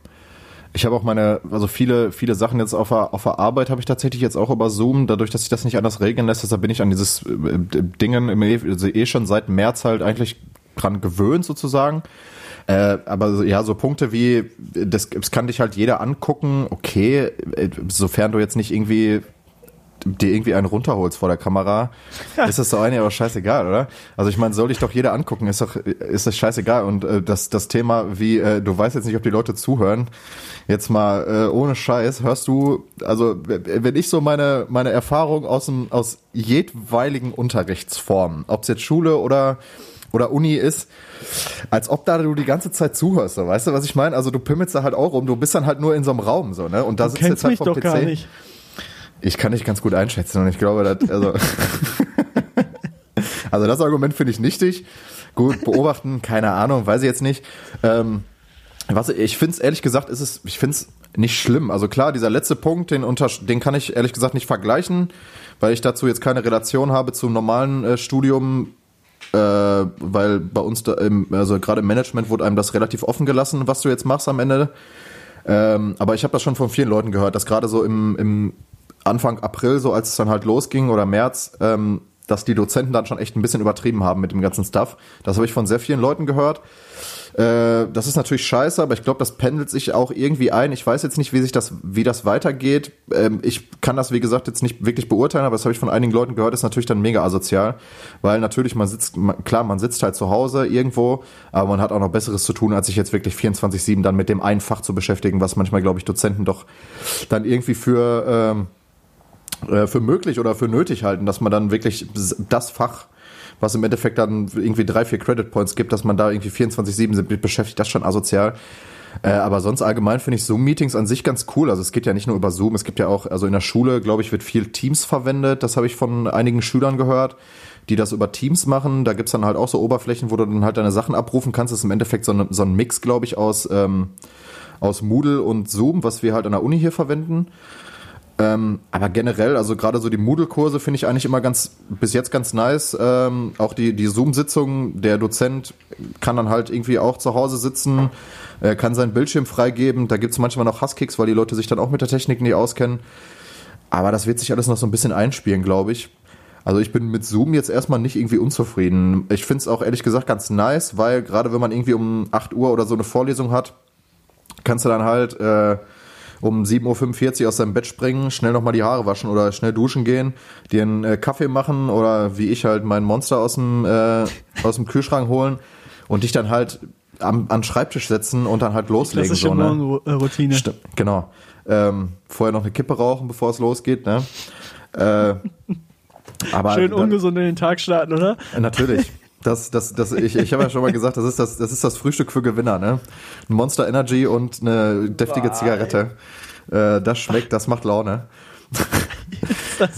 Ich habe auch meine, also viele, viele Sachen jetzt auf der, auf der Arbeit habe ich tatsächlich jetzt auch über Zoom, dadurch, dass sich das nicht anders regeln lässt, deshalb bin ich an dieses äh, Dingen im eh- also eh schon seit März halt eigentlich dran gewöhnt sozusagen. Äh, aber ja, so Punkte wie, das, das kann dich halt jeder angucken, okay, äh, sofern du jetzt nicht irgendwie dir irgendwie einen runterholst vor der Kamera, ist das so eine aber scheißegal, oder? Also ich meine, soll dich doch jeder angucken, ist doch ist das scheißegal und äh, das das Thema wie äh, du weißt jetzt nicht, ob die Leute zuhören. Jetzt mal äh, ohne Scheiß, hörst du also wenn ich so meine meine Erfahrung aus dem aus jedweiligen Unterrichtsformen, ob es jetzt Schule oder oder Uni ist, als ob da du die ganze Zeit zuhörst, so, weißt du, was ich meine? Also du pimmelst da halt auch rum, du bist dann halt nur in so einem Raum, so, ne? Und da Du sitzt jetzt halt vom PC. Ich kann dich ganz gut einschätzen und ich glaube, dass, also, also das Argument finde ich nichtig. Gut, beobachten, keine Ahnung, weiß ich jetzt nicht. Ähm, was, ich finde es ehrlich gesagt, ist es, ich finde es nicht schlimm. Also klar, dieser letzte Punkt, den, unter, den kann ich ehrlich gesagt nicht vergleichen, weil ich dazu jetzt keine Relation habe zum normalen äh, Studium, äh, weil bei uns, da im, also gerade im Management wurde einem das relativ offen gelassen, was du jetzt machst am Ende. Ähm, aber ich habe das schon von vielen Leuten gehört, dass gerade so im, im Anfang April, so als es dann halt losging oder März, ähm, dass die Dozenten dann schon echt ein bisschen übertrieben haben mit dem ganzen Stuff. Das habe ich von sehr vielen Leuten gehört. Äh, das ist natürlich scheiße, aber ich glaube, das pendelt sich auch irgendwie ein. Ich weiß jetzt nicht, wie sich das, wie das weitergeht. Ähm, ich kann das, wie gesagt, jetzt nicht wirklich beurteilen, aber das habe ich von einigen Leuten gehört, ist natürlich dann mega asozial, weil natürlich man sitzt, man, klar, man sitzt halt zu Hause irgendwo, aber man hat auch noch Besseres zu tun, als sich jetzt wirklich 24/7 dann mit dem einen Fach zu beschäftigen, was manchmal, glaube ich, Dozenten doch dann irgendwie für ähm, äh, für möglich oder für nötig halten, dass man dann wirklich das Fach, was im Endeffekt dann irgendwie drei, vier Credit Points gibt, dass man da irgendwie 24-7 mit beschäftigt, das schon asozial. Äh, aber sonst allgemein finde ich Zoom-Meetings an sich ganz cool. Also es geht ja nicht nur über Zoom, es gibt ja auch, also in der Schule, glaube ich, wird viel Teams verwendet. Das habe ich von einigen Schülern gehört, die das über Teams machen. Da gibt's dann halt auch so Oberflächen, wo du dann halt deine Sachen abrufen kannst. Das ist im Endeffekt so, ein- so ein Mix, glaube ich, aus, ähm, aus Moodle und Zoom, was wir halt an der Uni hier verwenden. Ähm, aber generell, also gerade so die Moodle-Kurse finde ich eigentlich immer ganz, bis jetzt ganz nice. Ähm, auch die, die Zoom-Sitzungen, der Dozent kann dann halt irgendwie auch zu Hause sitzen, äh, kann seinen Bildschirm freigeben. Da gibt's manchmal noch Hasskicks, weil die Leute sich dann auch mit der Technik nicht auskennen. Aber das wird sich alles noch so ein bisschen einspielen, glaube ich. Also ich bin mit Zoom jetzt erstmal nicht irgendwie unzufrieden. Ich finde es auch ehrlich gesagt ganz nice, weil gerade wenn man irgendwie um 8 Uhr oder so eine Vorlesung hat, kannst du dann halt äh, um 7.45 Uhr aus deinem Bett springen, schnell nochmal die Haare waschen oder schnell duschen gehen, dir einen äh, Kaffee machen oder wie ich halt mein Monster aus dem, äh, aus dem Kühlschrank holen und dich dann halt am, an den Schreibtisch setzen und dann halt loslegen. Das ist so, ne? Morgenroutine. Stimmt, genau. Ähm, vorher noch eine Kippe rauchen, bevor es losgeht, ne? Äh, aber Schön ungesund in den Tag starten, oder? Natürlich. Das, das, das, ich, ich habe ja schon mal gesagt, das ist das, das ist das Frühstück für Gewinner, ne? Ein Monster Energy und eine deftige Boah, Zigarette. Äh, das schmeckt, das macht Laune.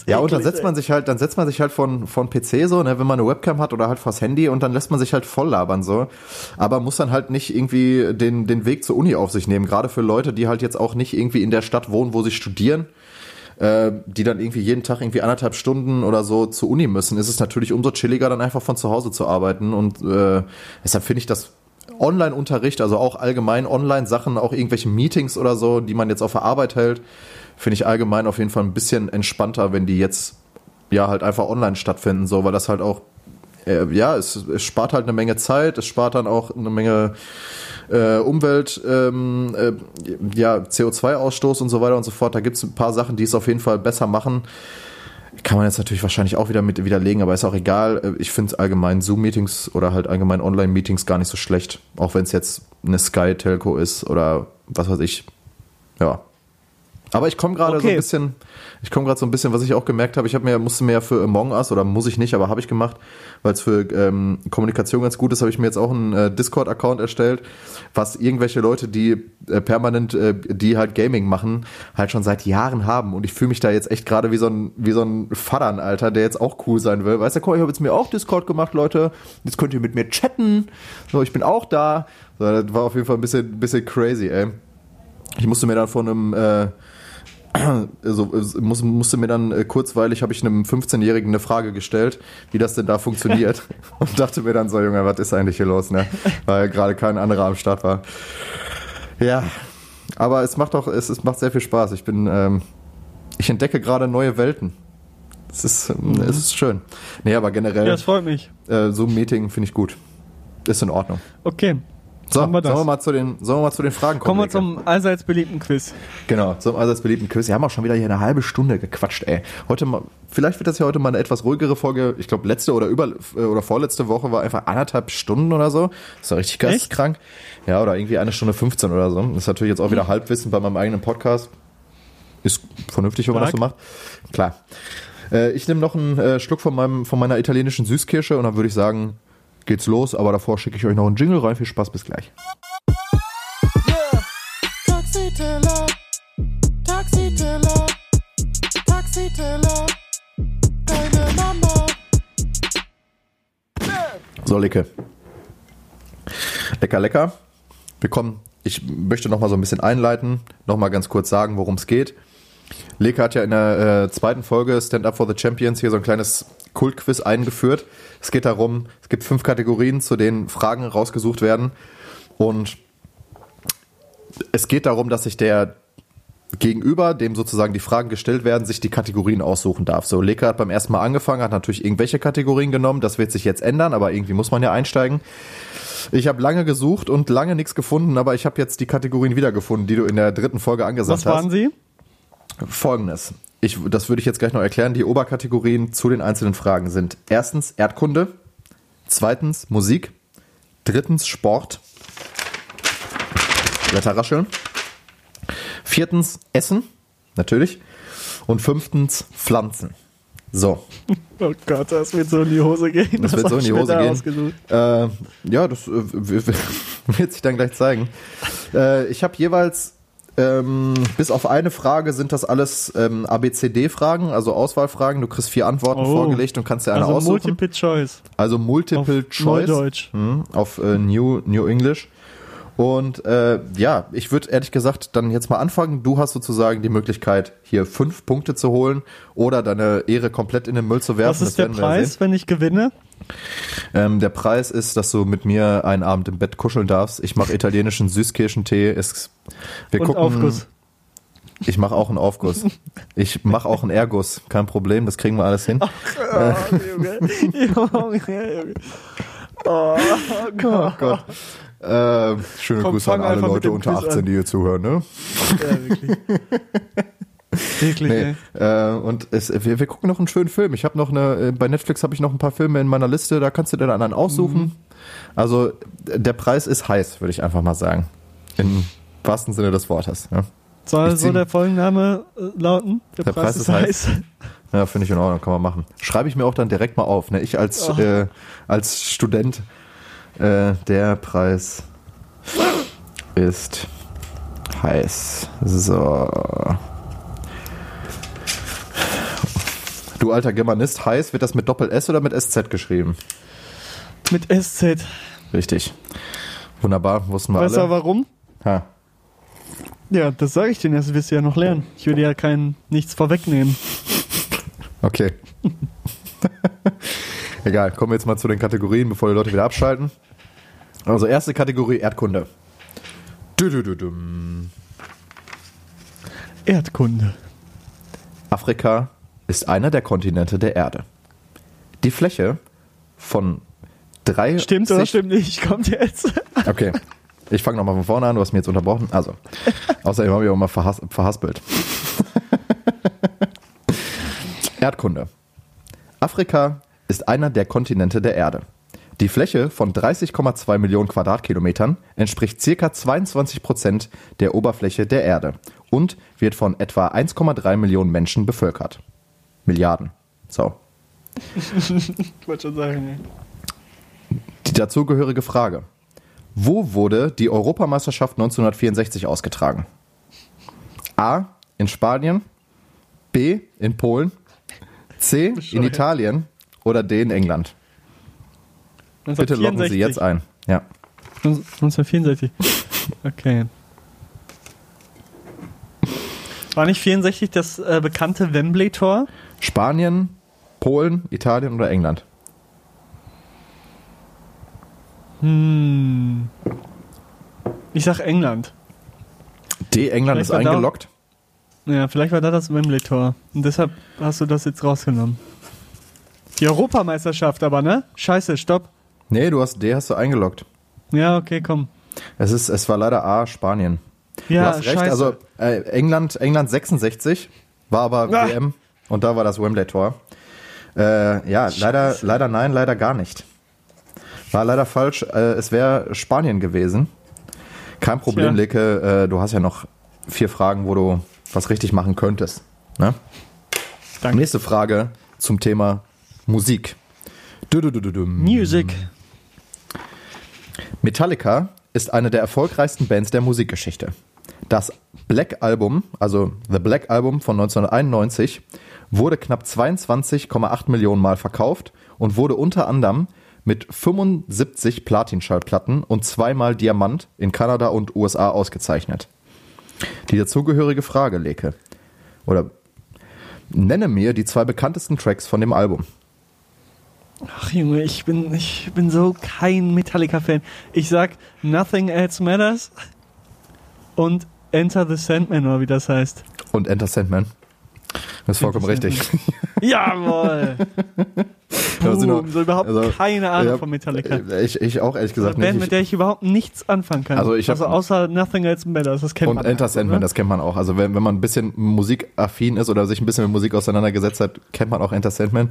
Ja, und dann setzt man sich halt, dann setzt man sich halt von, von PC so, ne, wenn man eine Webcam hat oder halt vors Handy und dann lässt man sich halt voll labern so. Aber muss dann halt nicht irgendwie den, den Weg zur Uni auf sich nehmen. Gerade für Leute, die halt jetzt auch nicht irgendwie in der Stadt wohnen, wo sie studieren, äh, die dann irgendwie jeden Tag irgendwie anderthalb Stunden oder so zur Uni müssen, ist es natürlich umso chilliger, dann einfach von zu Hause zu arbeiten. Und äh, deshalb finde ich das Online-Unterricht, also auch allgemein Online-Sachen, auch irgendwelche Meetings oder so, die man jetzt auf der Arbeit hält, finde ich allgemein auf jeden Fall ein bisschen entspannter, wenn die jetzt ja halt einfach online stattfinden, so, weil das halt auch äh, ja, es, es spart halt eine Menge Zeit, es spart dann auch eine Menge äh, Umwelt, ähm, äh, ja, CO2-Ausstoß und so weiter und so fort. Da gibt es ein paar Sachen, die es auf jeden Fall besser machen. Kann man jetzt natürlich wahrscheinlich auch wieder mit widerlegen, aber ist auch egal. Äh, Ich finde allgemein Zoom-Meetings oder halt allgemein Online-Meetings gar nicht so schlecht. Auch wenn es jetzt eine Sky-Telco ist oder was weiß ich. Ja. Aber ich komme gerade so Okay. ein bisschen, ich komme gerade so ein bisschen, was ich auch gemerkt habe, ich habe mir, musste mir ja für Among Us, oder muss ich nicht, aber habe ich gemacht, weil es für ähm, Kommunikation ganz gut ist, habe ich mir jetzt auch einen äh, Discord-Account erstellt, was irgendwelche Leute, die äh, permanent, äh, die halt Gaming machen, halt schon seit Jahren haben. Und ich fühle mich da jetzt echt gerade wie so ein, wie so ein Vattern, Alter, der jetzt auch cool sein will. Weißt du, guck, ich habe jetzt mir auch Discord gemacht, Leute. Jetzt könnt ihr mit mir chatten. So, ich bin auch da. So, das war auf jeden Fall ein bisschen, bisschen crazy, ey. Ich musste mir dann von einem äh, also muss, musste mir dann äh, kurzweilig habe ich einem 15-Jährigen eine Frage gestellt, wie das denn da funktioniert und dachte mir dann so, Junge, was ist eigentlich hier los, ne? Weil gerade kein anderer am Start war. Ja, aber es macht auch, es, es macht sehr viel Spaß. Ich bin, ähm, ich entdecke gerade neue Welten. Es ist, ähm, es ist schön. Nee, aber Ja, generell, das freut mich. äh, so ein Meeting finde ich gut. Ist in Ordnung. Okay. So, Haben wir das. sollen wir mal zu den, sollen wir mal zu den Fragen kommen? Kommen wir zum allseits beliebten Quiz. Genau, zum allseits beliebten Quiz. Wir haben auch schon wieder hier eine halbe Stunde gequatscht, ey. Heute mal, vielleicht wird das ja heute mal eine etwas ruhigere Folge. Ich glaube, letzte oder über äh, oder vorletzte Woche war einfach anderthalb Stunden oder so. Das war richtig geisteskrank. Ja, oder irgendwie eine Stunde 15 oder so. Das ist natürlich jetzt auch wieder Halbwissen bei meinem eigenen Podcast. Ist vernünftig, wenn man das so macht. Klar. Äh, ich nehme noch einen äh, Schluck von, meinem, von meiner italienischen Süßkirsche und dann würde ich sagen, geht's los. Aber davor schicke ich euch noch einen Jingle rein. Viel Spaß, bis gleich. Yeah. Deine Mama. So, Lecke. Lecker, lecker. Wir kommen, ich möchte noch mal so ein bisschen einleiten, noch mal ganz kurz sagen, worum es geht. Leke hat ja in der äh, zweiten Folge Stand Up for the Champions hier so ein kleines Kultquiz eingeführt. Es geht darum, es gibt fünf Kategorien, zu denen Fragen rausgesucht werden. Und es geht darum, dass sich der Gegenüber, dem sozusagen die Fragen gestellt werden, sich die Kategorien aussuchen darf. So, Leka hat beim ersten Mal angefangen, hat natürlich irgendwelche Kategorien genommen. Das wird sich jetzt ändern, aber irgendwie muss man ja einsteigen. Ich habe lange gesucht und lange nichts gefunden, aber ich habe jetzt die Kategorien wiedergefunden, die du in der dritten Folge angesagt Was waren hast. Sie? Folgendes. Ich, das würde ich jetzt gleich noch erklären. Die Oberkategorien zu den einzelnen Fragen sind erstens Erdkunde, zweitens Musik, drittens Sport, Blätterrascheln, viertens Essen, natürlich, und fünftens Pflanzen. So, Oh Gott, das wird so in die Hose gehen. das wird hab so in die Hose gehen. Äh, ja, das äh, wird sich dann gleich zeigen. Äh, ich habe jeweils, ähm, bis auf eine Frage sind das alles ähm, ABCD-Fragen, also Auswahlfragen. Du kriegst vier Antworten Oh. vorgelegt und kannst dir eine Also aussuchen. Multiple Choice. also Multiple Auf Choice. Neudeutsch. Hm, auf äh, New, New English. Und äh, ja, ich würde ehrlich gesagt dann jetzt mal anfangen. Du hast sozusagen die Möglichkeit, hier fünf Punkte zu holen oder deine Ehre komplett in den Müll zu werfen. Was ist der wir ja Preis, wenn ich gewinne? Ähm, der Preis ist, dass du mit mir einen Abend im Bett kuscheln darfst. Ich mache italienischen Süßkirschentee. Es, wir Und gucken, Aufguss. Ich mache auch einen Aufguss. Ich mache auch einen Erguss. Kein Problem, das kriegen wir alles hin. Oh, Junge. Junge, Junge. Oh, Oh Gott. Gott. Äh, schöne Komm, Grüße an alle Leute unter Quiz 18, an. die hier zuhören, ne? Ja, wirklich. Wirklich, Nee. Äh, und es, wir, wir gucken noch einen schönen Film. Ich habe noch eine, äh, bei Netflix habe ich noch ein paar Filme in meiner Liste, da kannst du dir einen aussuchen. Mhm. Also der Preis ist heiß, würde ich einfach mal sagen. Im wahrsten Sinne des Wortes. Ja, Soll so der Folgenname äh, lauten? Der, Preis, ist heiß. ja finde ich in Ordnung, kann man machen. Schreibe ich mir auch dann direkt mal auf. Ne? Ich als, Oh. äh, als Student, äh, der Preis ist heiß. So. Du alter Germanist, heiß, wird das mit Doppel-S oder mit SZ geschrieben? Mit SZ. Richtig. Wunderbar, wussten wir Weißt du alle. warum? Ha. Ja, das sage ich denen erst, wirst du ja noch lernen. Ich würde ja kein nichts vorwegnehmen. Okay. Egal, kommen wir jetzt mal zu den Kategorien, bevor die Leute wieder abschalten. Also erste Kategorie Erdkunde. Du, du, du, dum. Erdkunde. Afrika ist einer der Kontinente der Erde. Die Fläche von drei. Stimmt oder stimmt nicht? Kommt jetzt. Okay. Ich fange nochmal von vorne an, du hast mir jetzt unterbrochen. Also, außerdem habe ich auch mal verhas verhaspelt. Erdkunde. Afrika ist einer der Kontinente der Erde. Die Fläche von 30,2 Millionen Quadratkilometern entspricht circa 22 Prozent der Oberfläche der Erde und wird von etwa 1,3 Millionen Menschen bevölkert. Milliarden. So. Ich wollte schon sagen. Die dazugehörige Frage. Wo wurde die Europameisterschaft 1964 ausgetragen? A. In Spanien. B. In Polen. C. In. Italien. Oder D. In England. Bitte loggen Sie 1964. jetzt ein. Ja. 1964. Okay. War nicht 64 das äh, bekannte Wembley-Tor? Spanien, Polen, Italien oder England? Hm. Ich sag England. D. England Vielleicht ist war da- eingeloggt. Ja, vielleicht war da das Wembley-Tor. Und deshalb hast du das jetzt rausgenommen. Die Europameisterschaft aber, ne? Scheiße, stopp. Nee, du hast D hast du eingeloggt. Ja, okay, komm. Es, ist, es war leider A. Spanien. Ja, du hast recht, scheiße. also äh, England, England 66 war aber Ah. WM und da war das Wembley-Tor. Äh, ja, leider, leider nein, leider gar nicht. War leider falsch. Äh, es wäre Spanien gewesen. Kein Problem, Tja. Leke. Äh, du hast ja noch vier Fragen, wo du was richtig machen könntest. Ne? Danke. Nächste Frage zum Thema Musik. Du, du, du, du, du. Music. Metallica ist eine der erfolgreichsten Bands der Musikgeschichte. Das Black Album, also The Black Album von 1991, wurde knapp 22,8 Millionen Mal verkauft und wurde unter anderem mit 75 Platin-Schallplatten und zweimal Diamant in Kanada und USA ausgezeichnet. Die dazugehörige Frage, Leke. Oder nenne mir die zwei bekanntesten Tracks von dem Album. Ach Junge, ich bin, ich bin so kein Metallica-Fan. Ich sag Nothing Else Matters und Enter the Sandman, oder wie das heißt. Und Enter Sandman. Das ist vollkommen Enter richtig. Jawohl! Boom, noch- so überhaupt also, keine Ahnung ja, von Metallica. Äh, Ich, ich auch ehrlich Eine gesagt Band, nicht. mit der ich überhaupt nichts anfangen kann. Also ich hab- also außer Nothing Else Matters, das kennt und man. Enter halt so, Sandman, ne? das kennt man auch. Also wenn, wenn man ein bisschen musikaffin ist oder sich ein bisschen mit Musik auseinandergesetzt hat, kennt man auch Enter Sandman.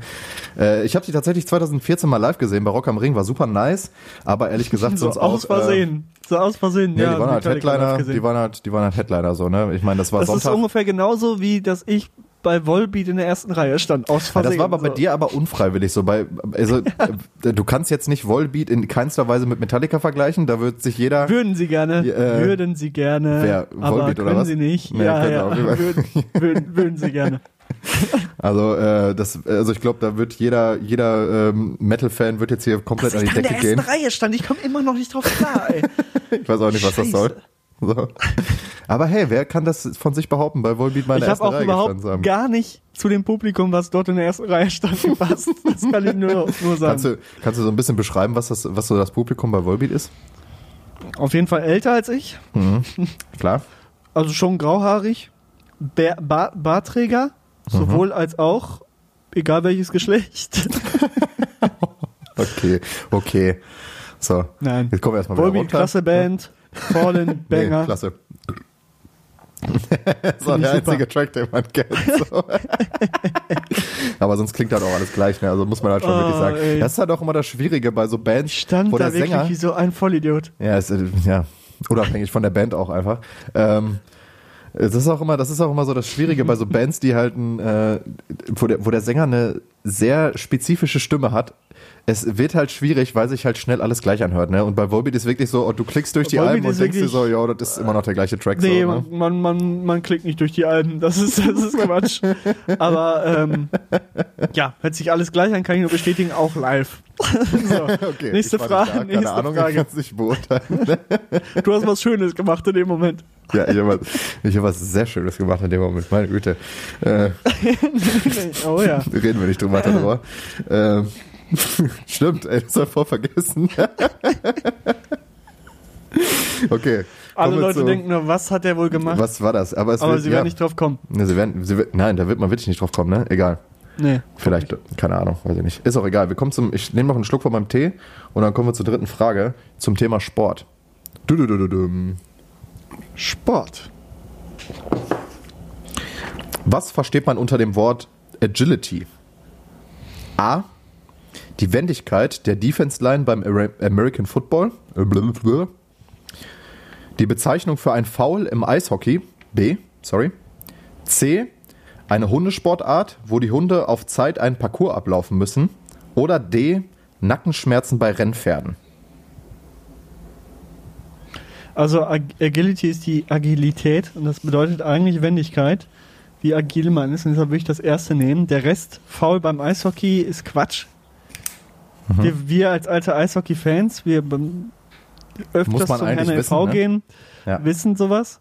Äh, ich habe sie tatsächlich 2014 mal live gesehen bei Rock am Ring, war super nice, aber ehrlich gesagt so sonst aus auch... Äh, Versehen. so aus Versehen, nee, ja. die waren halt Metallica Headliner, die waren halt, die waren halt Headliner so, ne? Ich meine, das war das ist Sonntag. ungefähr genauso wie, dass ich bei Volbeat in der ersten Reihe stand. Aus Ja, Versehen. das war aber bei so. dir aber unfreiwillig so. Bei, also, äh, du kannst jetzt nicht Volbeat in keinster Weise mit Metallica vergleichen. Da wird sich jeder. Würden Sie gerne, Ja, äh, würden Sie gerne, wer, aber Volbeat oder was? Sie nicht. Nee, ja, ja, würden, würden, würden Sie gerne. Also, äh, das, also ich glaube, da wird jeder, jeder ähm, Metal-Fan wird jetzt hier komplett an die da in der Decke ersten gehen. Reihe stand, ich komme immer noch nicht drauf klar, ey. Ich weiß auch nicht, was das Scheiße. soll. So. Aber hey, wer kann das von sich behaupten, bei Volbeat in Ich habe auch Reihe überhaupt gestanden zu haben? gar nicht zu dem Publikum, was dort in der ersten Reihe stand, gepasst. Das kann ich nur, nur sagen. Kannst du, kannst du so ein bisschen beschreiben, was das, was so das Publikum bei Volbeat ist? Auf jeden Fall älter als ich, Klar. also schon grauhaarig, Bär, Bar, Barträger, sowohl Mhm. als auch, egal welches Geschlecht. Okay, okay. So, Nein. jetzt kommen wir erstmal wieder Volbeat, runter. klasse Band, Fallen, Nee, Banger. klasse. das war ich der super. einzige Track, den man kennt. So. Aber sonst klingt halt auch alles gleich, ne? Also muss man halt schon Oh, wirklich sagen. ey. Das ist halt auch immer das Schwierige bei so Bands, Stand wo da der wirklich Sänger. wie so ein Vollidiot. Ja, ist, äh, ja, unabhängig von der Band auch einfach. Ähm, das ist auch immer, das ist auch immer so das Schwierige bei so Bands, die halt ein, äh, wo der, wo der Sänger eine sehr spezifische Stimme hat. Es wird halt schwierig, weil sich halt schnell alles gleich anhört, ne? Und bei Volbeat ist wirklich so, oh, du klickst durch die Volbeat Alben und denkst dir so, ja, das ist immer noch der gleiche Track. Nee, so, ne? man, man, man, man klickt nicht durch die Alben. Das ist, das ist Quatsch. Aber ähm, ja, hört sich alles gleich an, kann ich nur bestätigen, auch live. so. Okay, Nächste Frage, da, Keine nächste Ahnung, Frage. ich kann es nicht beurteilen. Du hast was Schönes gemacht in dem Moment. ja, ich habe was, hab was sehr Schönes gemacht in dem Moment, meine Güte. Äh, oh ja. reden wir nicht drüber, darüber. ähm, stimmt, ey, das ich voll vergessen. okay. Alle Leute zu- denken nur, was hat der wohl gemacht? Was war das? Aber, Aber wird, sie ja, werden nicht drauf kommen. Ne, sie werden, sie, wird- nein, da wird man wirklich nicht drauf kommen, ne? Egal. Nee. Vielleicht, keine Ahnung, weiß ich nicht. Ist auch egal. Wir kommen zum, ich nehme noch einen Schluck von meinem Tee und dann kommen wir zur dritten Frage zum Thema Sport. Du, du, du, du, du. Sport. Was versteht man unter dem Wort Agility? A. Die Wendigkeit der Defense Line beim American Football. Äh. Die Bezeichnung für ein Foul im Eishockey. B. Sorry. C. Eine Hundesportart, wo die Hunde auf Zeit einen Parcours ablaufen müssen. Oder D. Nackenschmerzen bei Rennpferden. Also Ag Agility ist die Agilität und das bedeutet eigentlich Wendigkeit, wie agil man ist. Und deshalb würde ich das erste nehmen. Der Rest, faul beim Eishockey, ist Quatsch. Mhm. Wir, wir als alte Eishockey-Fans, wir öfters zum Herne wissen, e.V. ne? gehen, Ja. wissen sowas.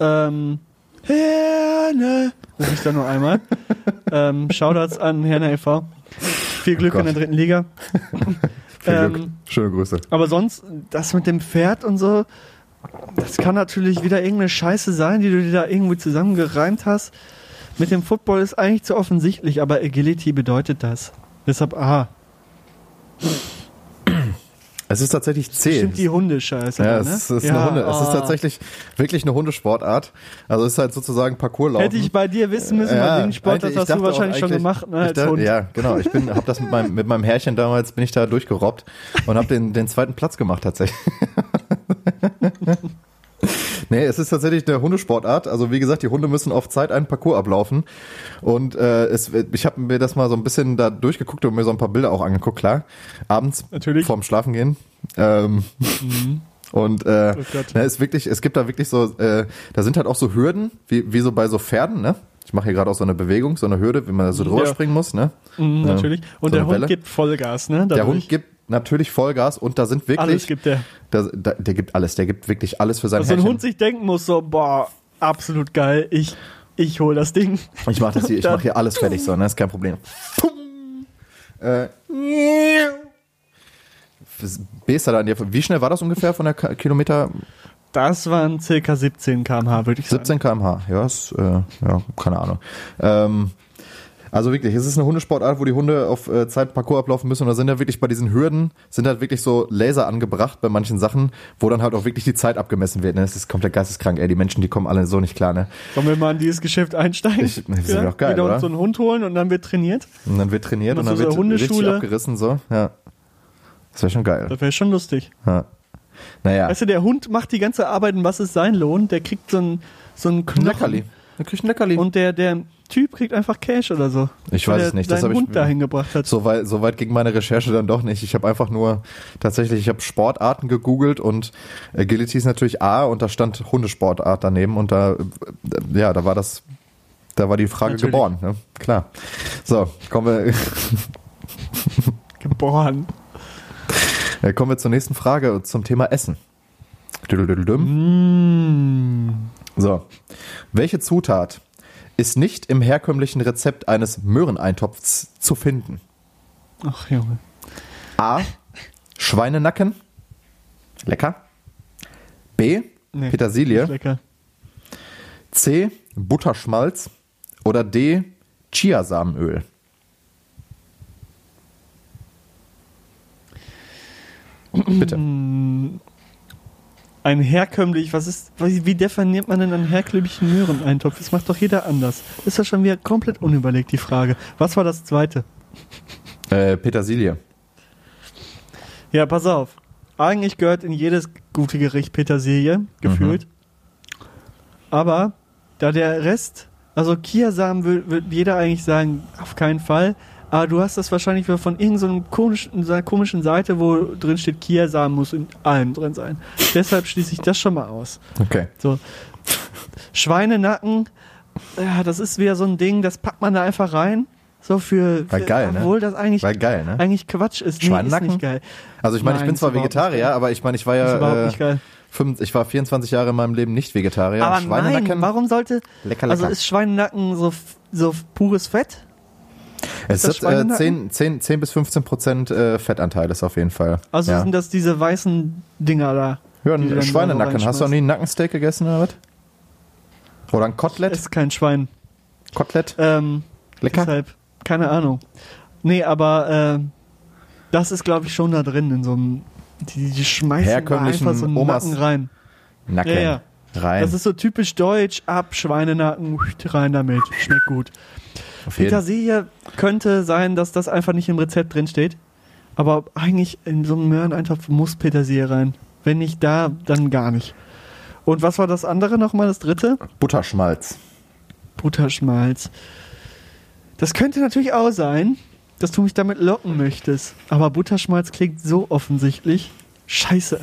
Ähm, Herne, rufe ich da nur einmal. ähm, Shoutouts an Herne e.V. Viel Glück Oh in der dritten Liga. Viel Ähm, Glück. Schöne Grüße. Aber sonst, das mit dem Pferd und so, das kann natürlich wieder irgendeine Scheiße sein, die du dir da irgendwie zusammengereimt hast. Mit dem Football ist eigentlich zu offensichtlich, aber Agility bedeutet das. Deshalb, aha, Es ist tatsächlich C. stimmt die Hundescheiße. Ja, da, ne? es ist Ja, eine Hunde. Es ist ah. tatsächlich wirklich eine Hundesportart. Also es ist halt sozusagen Parcourslaufen. Hätte ich bei dir wissen müssen, weil den Sport, das hast du wahrscheinlich schon gemacht, ne, als dachte, Hund. Ja, genau. Ich bin, habe das mit meinem mit meinem Herrchen damals bin ich da durchgerobbt und habe den den zweiten Platz gemacht tatsächlich. Nee, es ist tatsächlich eine Hundesportart. Also wie gesagt, die Hunde müssen auf Zeit einen Parcours ablaufen. Und äh, es, ich habe mir das mal so ein bisschen da durchgeguckt und mir so ein paar Bilder auch angeguckt, klar. Abends Natürlich. vorm Schlafen gehen. Ähm, Und äh, Oh ne, ist wirklich, es gibt da wirklich so, äh, da sind halt auch so Hürden, wie, wie so bei so Pferden, ne? Ich mache hier gerade auch so eine Bewegung, so eine Hürde, wie man da so drüber Ja. springen muss, ne? Mhm, natürlich. Und So der Hund Welle. gibt Vollgas, ne? Der dadurch. Hund gibt natürlich Vollgas und da sind wirklich, alles gibt der. da, da, der gibt alles, der gibt wirklich alles für sein Dass so ein Herrchen. Hund sich denken muss, so, boah, absolut geil, ich, ich hol das Ding. Ich mache das hier, ich mache hier alles fertig, so, ne? Ist kein Problem. Äh, B ist da an dir. Wie schnell war das ungefähr von der Kilometer? Das waren circa 17 km/h, würde ich sagen. 17 km/h. Ja, ist, äh, ja, keine Ahnung. Ähm, also wirklich, es ist eine Hundesportart, wo die Hunde auf äh, Zeit Parcours ablaufen müssen und da sind ja wirklich bei diesen Hürden, sind halt wirklich so Laser angebracht bei manchen Sachen, wo dann halt auch wirklich die Zeit abgemessen wird. Ne? Das ist komplett geisteskrank, ey. Die Menschen, die kommen alle so nicht klar, ne? Sollen wir mal in dieses Geschäft einsteigen? Ich- das ist doch geil, Wieder oder? uns so einen Hund holen und dann wird trainiert. Und dann wird trainiert und Machst dann du wird so richtig Hundeschule? abgerissen, so. Ja. Das wäre schon geil. Das wäre schon lustig. Ja. Naja. Weißt du, der Hund macht die ganze Arbeit und was ist sein Lohn? Der kriegt so einen so einen Ein Knochen. Leckerli. Du kriegst ein Leckerli. Und der, der Typ kriegt einfach Cash oder so. Ich weiß es nicht, das seinen hab ich- Hund dahin gebracht hat. So weit, so weit ging meine Recherche dann doch nicht. Ich habe einfach nur tatsächlich, ich habe Sportarten gegoogelt und Agility ist natürlich A und da stand Hundesportart daneben und da, äh, ja, da war das, da war die Frage Natürlich. geboren, ne? Klar. So, kommen wir, Geboren. äh, kommen wir zur nächsten Frage zum Thema Essen. Mm. So, welche Zutat ist nicht im herkömmlichen Rezept eines Möhreneintopfs zu finden? Ach Junge. A. Schweinenacken. Lecker. B. Nee, Petersilie. Lecker. C. Butterschmalz oder D. Chiasamenöl? Bitte. Ein herkömmlich, was ist, wie definiert man denn einen herkömmlichen Möhreneintopf? Das macht doch jeder anders. Ist ja schon wieder komplett unüberlegt, die Frage. Was war das zweite? Äh, Petersilie. Ja, pass auf. Eigentlich gehört in jedes gute Gericht Petersilie, gefühlt. Aber da der Rest, also Kiasamen will jeder eigentlich sagen, auf keinen Fall. Aber du hast das wahrscheinlich von irgendeiner komischen, so komischen Seite, wo drin steht, Kiasamen muss in allem drin sein. Deshalb schließe ich das schon mal aus. Okay. So. Schweinenacken, ja, das ist wieder so ein Ding, das packt man da einfach rein. So für, War für geil, ne? obwohl das eigentlich, War geil, ne? eigentlich Quatsch ist. Nee, ist Schweinenacken? nicht geil. Also ich meine, ich bin ist zwar Vegetarier, aber ich meine, ich war ist überhaupt ja nicht äh, geil. fünf, ich war 24 Jahre in meinem Leben nicht Vegetarier. Aber Schweinenacken, nein, warum sollte, lecker, also lecker. ist Schweinenacken so, so pures Fett? Es das ist äh, Schweinenacken? 10, 10, 10 bis 15 Prozent äh, Fettanteil ist auf jeden Fall. Also ja. sind das diese weißen Dinger da? ja, ein Schweinenacken. Hast du noch nie ein Nackensteak gegessen oder was? Oder ein Das Kotelett? ist kein Schwein. Kotelett? Ähm, Lecker? deshalb, keine Ahnung. Nee, aber äh, das ist, glaube ich, schon da drin in so einem. Die, die schmeißen da Herkömmlichen einfach so einen Omas- Nacken rein. Nacken. Ja, ja. Rein. Das ist so typisch deutsch, ab, Schweinenacken, rein damit. Schmeckt gut. Petersilie könnte sein, dass das einfach nicht im Rezept drin steht. Aber eigentlich in so einem Möhreneintopf muss Petersilie rein. Wenn nicht da, dann gar nicht. Und was war das andere nochmal, das dritte? Butterschmalz. Butterschmalz. Das könnte natürlich auch sein, dass du mich damit locken möchtest. Aber Butterschmalz klingt so offensichtlich. Scheiße.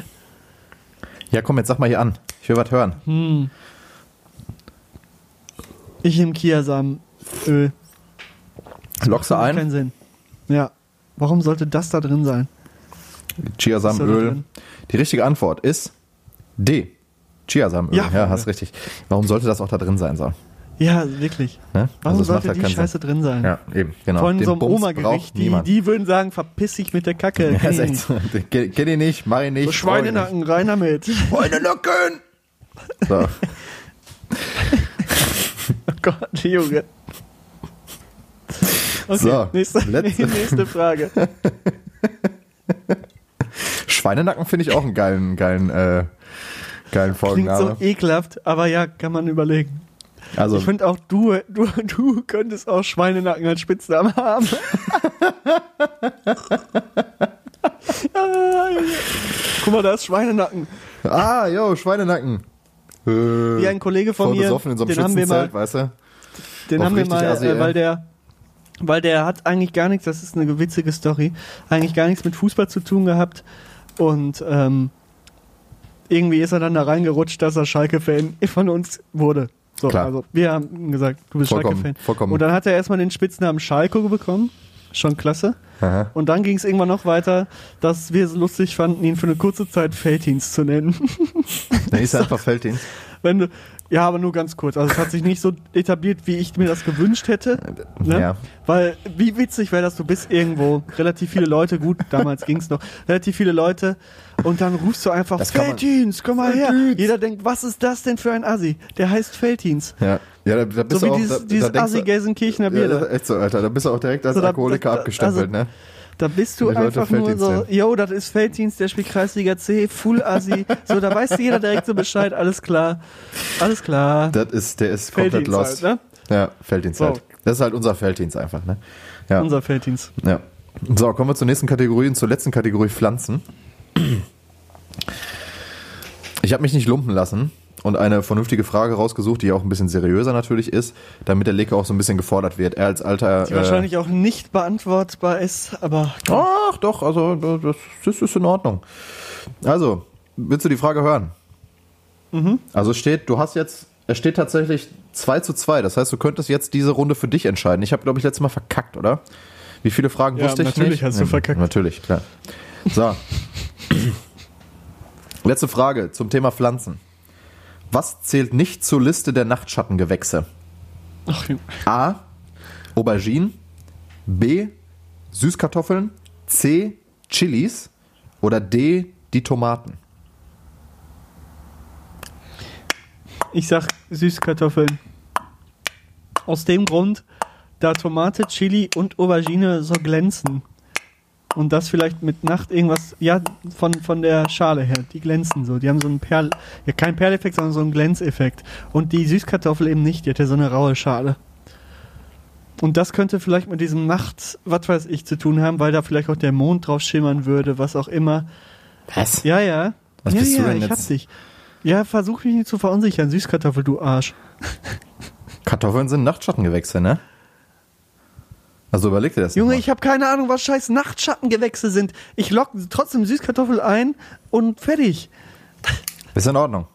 Ja, komm, jetzt sag mal hier an. Ich will was hören. Hm. Ich nehme Kiasamenöl. Lockst du ein? Keinen Sinn. Ja. Warum sollte das da drin sein? Drin? Die richtige Antwort ist D. Chiasamenöl. Ja, Ja, hast richtig. Warum sollte das auch da drin sein soll? Ja, wirklich. Ne? Warum es sollte die Scheiße drin sein? Ja, eben, genau. Von Den so einem Oma-Gericht, die, die würden sagen, verpiss dich mit der Kacke. ja, Kenn ich kenn ich nicht, mach ich nicht. So Schweinenacken, rein damit. Schweinenacken! So. Oh Gott, Junge. Okay, So, nächste, letzte- nächste Frage. Schweinenacken finde ich auch einen geilen, geilen, äh, geilen Klingt Folgenname. so ekelhaft, aber ja, kann man überlegen. also, Ich finde auch, du, du, du könntest auch Schweinenacken als Spitznamen haben. Guck mal, da ist Schweinenacken. ah, yo, Schweinenacken. Äh, Wie ein Kollege von voll mir, besoffen in so einem den haben wir mal, weißt du? den haben wir mal, Assi, äh, weil der, weil der hat eigentlich gar nichts, das ist eine witzige Story, eigentlich gar nichts mit Fußball zu tun gehabt und ähm, irgendwie ist er dann da reingerutscht, dass er Schalke-Fan von uns wurde. So, Klar. also wir haben gesagt, du bist Schalke-Fan. vollkommen. Und dann hat er erstmal den Spitznamen Schalko bekommen. Schon klasse. Aha. Und dann ging es irgendwann noch weiter, dass wir es lustig fanden, ihn für eine kurze Zeit Felddienst zu nennen. Dann ist er einfach Felddienst. Wenn du, ja, aber nur ganz kurz. Also es hat sich nicht so etabliert, wie ich mir das gewünscht hätte. Ne? Ja. Weil, wie witzig wäre das, du bist irgendwo, relativ viele Leute, gut, damals ging es noch, relativ viele Leute und dann rufst du einfach, Felddienst, komm mal her. Jeder denkt, was ist das denn für ein Assi? Der heißt Felddienst. Ja, ja da, da bist So du wie auch, dieses, da, dieses da du- Assi-Gelsenkirchener Bier. Ja, da. echt so, Alter. Da bist du auch direkt als So, da- Alkoholiker abgestempelt, also- ne? Da bist du einfach nur so, yo, das ist Felddienst, der spielt Kreisliga C, Full Assi. so, da weiß jeder direkt so Bescheid, alles klar. Alles klar. Das ist, der ist komplett Felddienst lost. halt, ne? Ja, Felddienst So. halt. Das ist halt unser Felddienst einfach, ne? Ja. Unser Felddienst. ja. So, kommen wir zur nächsten Kategorie und zur letzten Kategorie Pflanzen. Ich habe mich nicht lumpen lassen und eine vernünftige Frage rausgesucht, die auch ein bisschen seriöser natürlich ist, damit der Leke auch so ein bisschen gefordert wird. Er als alter. Die wahrscheinlich auch nicht beantwortbar ist, aber Ach, doch, also das, das ist in Ordnung. Also, willst du die Frage hören? Mhm. Also es steht, du hast jetzt, es steht tatsächlich 2 zu 2. Das heißt, du könntest jetzt diese Runde für dich entscheiden. Ich habe, glaube ich, letztes Mal verkackt, oder? Wie viele Fragen Ja, wusste ich natürlich nicht? hast du verkackt. Natürlich, klar. So. Letzte Frage zum Thema Pflanzen. Was zählt nicht zur Liste der Nachtschattengewächse? ach, A. Aubergine. B. Süßkartoffeln. C. Chilis. Oder D. Die Tomaten. ich sag Süßkartoffeln. Aus dem Grund, da Tomate, Chili und Aubergine so glänzen. Und das vielleicht mit Nacht irgendwas, ja, von, von der Schale her. Die glänzen so. Die haben so einen Perl, ja, kein Perleffekt, sondern so einen Glänzeffekt. Und die Süßkartoffel eben nicht. Die hat ja so eine raue Schale. Und das könnte vielleicht mit diesem Nacht, was weiß ich, zu tun haben, weil da vielleicht auch der Mond drauf schimmern würde, was auch immer. Was? Ja, ja. Was ja, bist du ja, denn ich jetzt? hab dich. Ja, versuch mich nicht zu verunsichern. Süßkartoffel, du Arsch. Kartoffeln sind Nachtschattengewächse, ne? Also überleg dir das Junge, ich habe keine Ahnung, was scheiß Nachtschattengewächse sind. Ich lock trotzdem Süßkartoffel ein und fertig. Ist in Ordnung.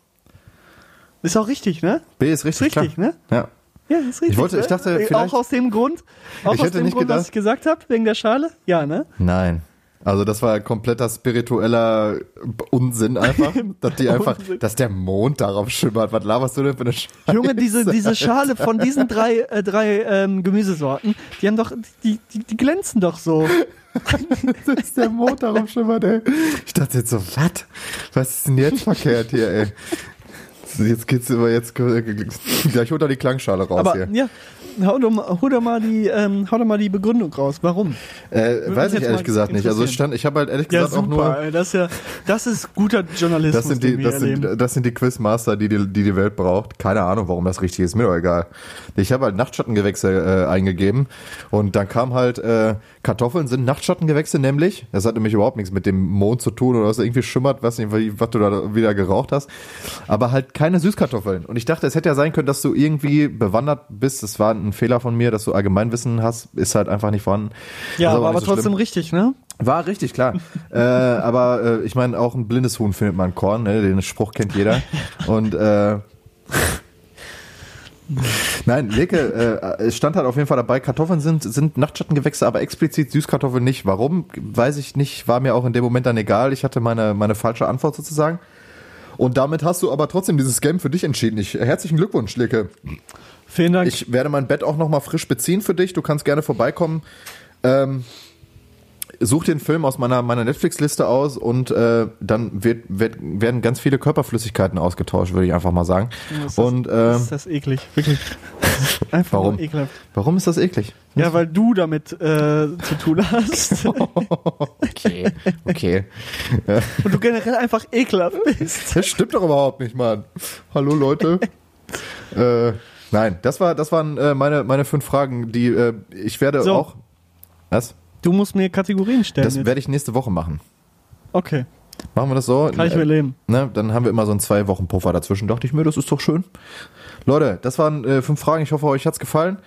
Ist auch richtig, ne? B ist richtig, Ist richtig, klar. ne? Ja. Ja, ist richtig. Ich wollte- ne? ich dachte, Äh, vielleicht- Auch aus dem Grund, auch Ich aus hätte dem nicht Grund, gedacht- was ich gesagt habe, wegen der Schale? Ja, ne? Nein. Also das war kompletter spiritueller Unsinn einfach, dass die einfach, dass der Mond darauf schimmert. Was laberst du denn für eine Scheiße? Junge, diese, diese Schale von diesen drei, äh, drei ähm, Gemüsesorten, die haben doch, die, die, die glänzen doch so. dass der Mond darauf schimmert, ey. Ich dachte jetzt so, was? Was ist denn jetzt verkehrt hier, ey? Jetzt geht's über jetzt gleich unter die Klangschale raus Aber hier. ja, hau doch, mal- hau doch mal die, ähm, hau doch mal die Begründung raus. Warum? Äh, weiß ich ehrlich gesagt nicht. Also interessieren. stand, ich habe halt ehrlich Ja, gesagt auch super, nur ey, das ist ja, das ist guter Journalismus, Das sind die, das sind, das sind die Quizmaster, die die, die die Welt braucht. Keine Ahnung, warum das richtig ist, mir doch egal. Ich habe halt Nachtschattengewächse äh, eingegeben und dann kam halt, äh, Kartoffeln sind Nachtschattengewächse nämlich. Das hat nämlich überhaupt nichts mit dem Mond zu tun oder was irgendwie schimmert, was, was du da wieder geraucht hast. Aber halt keine Süßkartoffeln. Und ich dachte, es hätte ja sein können, dass du irgendwie bewandert bist. Das war ein Fehler von mir, dass du Allgemeinwissen hast. Ist halt einfach nicht vorhanden. ja, aber, aber so schlimm. trotzdem richtig, ne? War richtig, klar. äh, aber äh, ich meine, auch ein blindes Huhn findet man Korn, ne? den Spruch kennt jeder. Und äh, Nein, Leke, äh, es stand halt auf jeden Fall dabei, Kartoffeln sind, sind Nachtschattengewächse, aber explizit Süßkartoffeln nicht. Warum, weiß ich nicht, war mir auch in dem Moment dann egal. Ich hatte meine, meine falsche Antwort sozusagen. Und damit hast du aber trotzdem dieses Game für dich entschieden. Ich, herzlichen Glückwunsch, Leke. Vielen Dank. Ich werde mein Bett auch nochmal frisch beziehen für dich. Du kannst gerne vorbeikommen. Ähm, such den Film aus meiner, meiner Netflix-Liste aus und äh, dann wird, wird, werden ganz viele Körperflüssigkeiten ausgetauscht, würde ich einfach mal sagen. Das ist- Und das ähm, ist das eklig, wirklich. Einfach Warum? ekelhaft. warum ist das eklig? Ja, weil du damit äh, zu tun hast Okay, okay. und du generell einfach ekelhaft bist. Das stimmt doch überhaupt nicht, Mann. Hallo Leute. äh, nein, das war, das waren äh, meine, meine fünf Fragen, die äh, ich werde So. auch. Was? Du musst mir Kategorien stellen. Das jetzt. werde ich nächste Woche machen. Okay, Machen wir das so? kann ich mir leben. Ne, dann haben wir immer so einen zwei Wochen Puffer dazwischen. Dachte ich mir, das ist doch schön. Leute, das waren äh, fünf Fragen. Ich hoffe, euch hat's gefallen.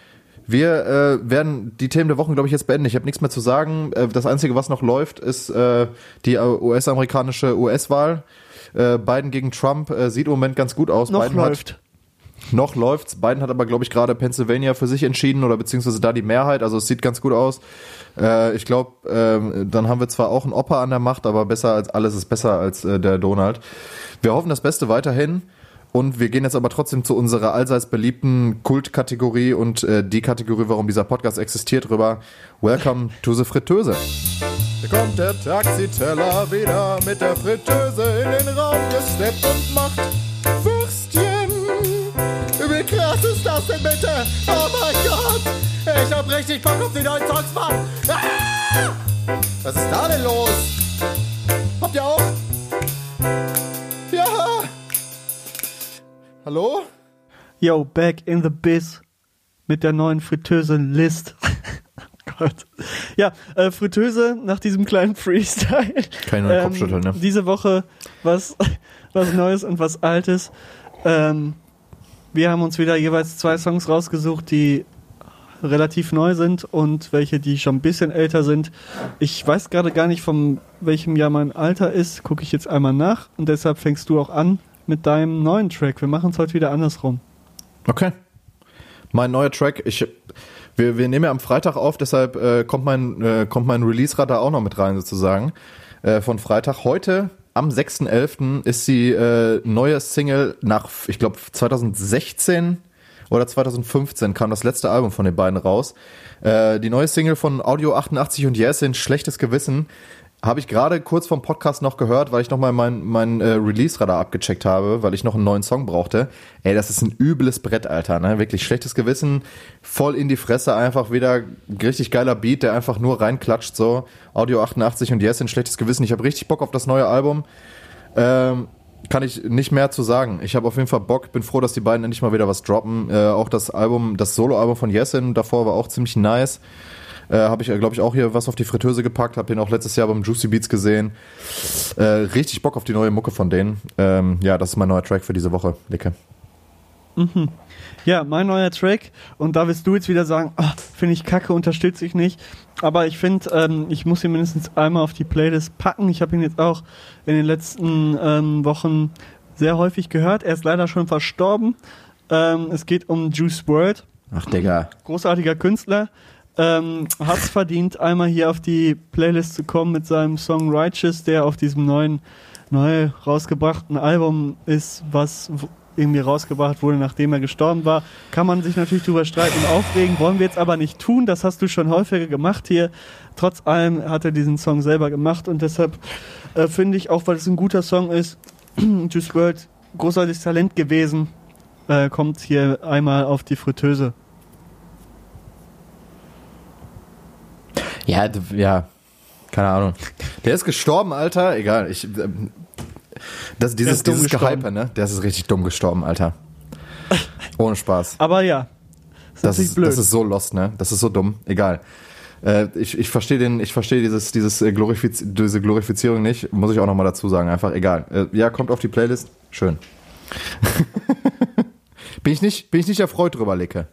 Wir äh, werden die Themen der Wochen, glaube ich, jetzt beenden. Ich habe nichts mehr zu sagen. Äh, das Einzige, was noch läuft, ist äh, die äh, US-amerikanische US-Wahl. Äh, Biden gegen Trump äh, sieht im Moment ganz gut aus. Noch Biden läuft. Hat, noch läuft's. Biden hat aber, glaube ich, gerade Pennsylvania für sich entschieden oder beziehungsweise da die Mehrheit. Also es sieht ganz gut aus. Äh, ich glaube, ähm, dann haben wir zwar auch einen Opa an der Macht, aber besser als alles ist besser als äh, der Donald. Wir hoffen das Beste weiterhin. Und wir gehen jetzt aber trotzdem zu unserer allseits beliebten Kultkategorie und äh, die Kategorie, warum dieser Podcast existiert, rüber. Welcome to the Fritteuse. Hier kommt der Taxiteller wieder mit der Fritteuse in den Raum gesteppt und macht das denn bitte? Oh mein Gott! Ich hab richtig Bock auf die neuen Songs, Mann! Ah! Was ist da denn los? Habt ihr auch? Ja! Hallo? Yo, back in the biz mit der neuen Fritteuse List. Gott. Ja, äh, Fritteuse nach diesem kleinen Freestyle. Kann ich nur den Kopf schütteln, ne? Diese Woche was, was Neues und was Altes. Ähm, wir haben uns wieder jeweils zwei Songs rausgesucht, die relativ neu sind und welche, die schon ein bisschen älter sind. Ich weiß gerade gar nicht, von welchem Jahr mein Alter ist. Gucke ich jetzt einmal nach und deshalb fängst du auch an mit deinem neuen Track. Wir machen es heute wieder andersrum. Okay. Mein neuer Track, ich, wir, wir nehmen ja am Freitag auf, deshalb äh, kommt mein, äh, mein Release-Radar auch noch mit rein sozusagen. Äh, von Freitag. Heute, am 6.11. ist die äh, neue Single nach, ich glaube, 2016 oder 2015 kam das letzte Album von den beiden raus. Äh, die neue Single von Audio 88 und Yes in Schlechtes Gewissen Habe ich gerade kurz vom Podcast noch gehört, weil ich nochmal mein, mein äh, Release-Radar abgecheckt habe, weil ich noch einen neuen Song brauchte. Ey, das ist ein übles Brett, Alter. Ne? Wirklich schlechtes Gewissen, voll in die Fresse, einfach wieder richtig geiler Beat, der einfach nur reinklatscht. So, Audio 88 und Yes, ein schlechtes Gewissen. Ich habe richtig Bock auf das neue Album. Ähm, kann ich nicht mehr zu sagen. Ich habe auf jeden Fall Bock, bin froh, dass die beiden endlich mal wieder was droppen. Äh, auch das Album, das Solo-Album von Yesin davor war auch ziemlich nice. Äh, habe ich, glaube ich, auch hier was auf die Fritteuse gepackt, habe ihn auch letztes Jahr beim Juicy Beats gesehen. Äh, richtig Bock auf die neue Mucke von denen. Ähm, ja, das ist mein neuer Track für diese Woche, Licke. Ja, mein neuer Track. Und da wirst du jetzt wieder sagen, ah, finde ich kacke, unterstütze ich nicht. Aber ich finde, ähm, ich muss ihn mindestens einmal auf die Playlist packen. Ich habe ihn jetzt auch in den letzten ähm, Wochen sehr häufig gehört. Er ist leider schon verstorben. Ähm, es geht um Juice World Ach, Digga. großartiger Künstler. Ähm, es verdient, einmal hier auf die Playlist zu kommen mit seinem Song Righteous, der auf diesem neuen, neu rausgebrachten Album ist, was irgendwie rausgebracht wurde, nachdem er gestorben war. Kann man sich natürlich drüber streiten und aufregen, wollen wir jetzt aber nicht tun. Das hast du schon häufiger gemacht hier. Trotz allem hat er diesen Song selber gemacht und deshalb äh, finde ich, auch weil es ein guter Song ist, Juice World, großartiges Talent gewesen, äh, kommt hier einmal auf die Fritteuse. Ja, ja, keine Ahnung. Der ist gestorben, Alter. Egal, ich. Ähm, das, dieses dieses. Gehype, ne? Der ist richtig dumm gestorben, Alter. Ohne Spaß. Aber ja, das, Das ist blöd. das ist so lost, ne? Das ist so dumm. Egal. Äh, ich ich verstehe den, ich verstehe dieses, dieses äh, Glorifiz diese Glorifizierung nicht. Muss ich auch nochmal dazu sagen. Einfach egal. Äh, ja, kommt auf die Playlist. Schön. bin ich nicht, bin ich nicht erfreut drüber, Licke.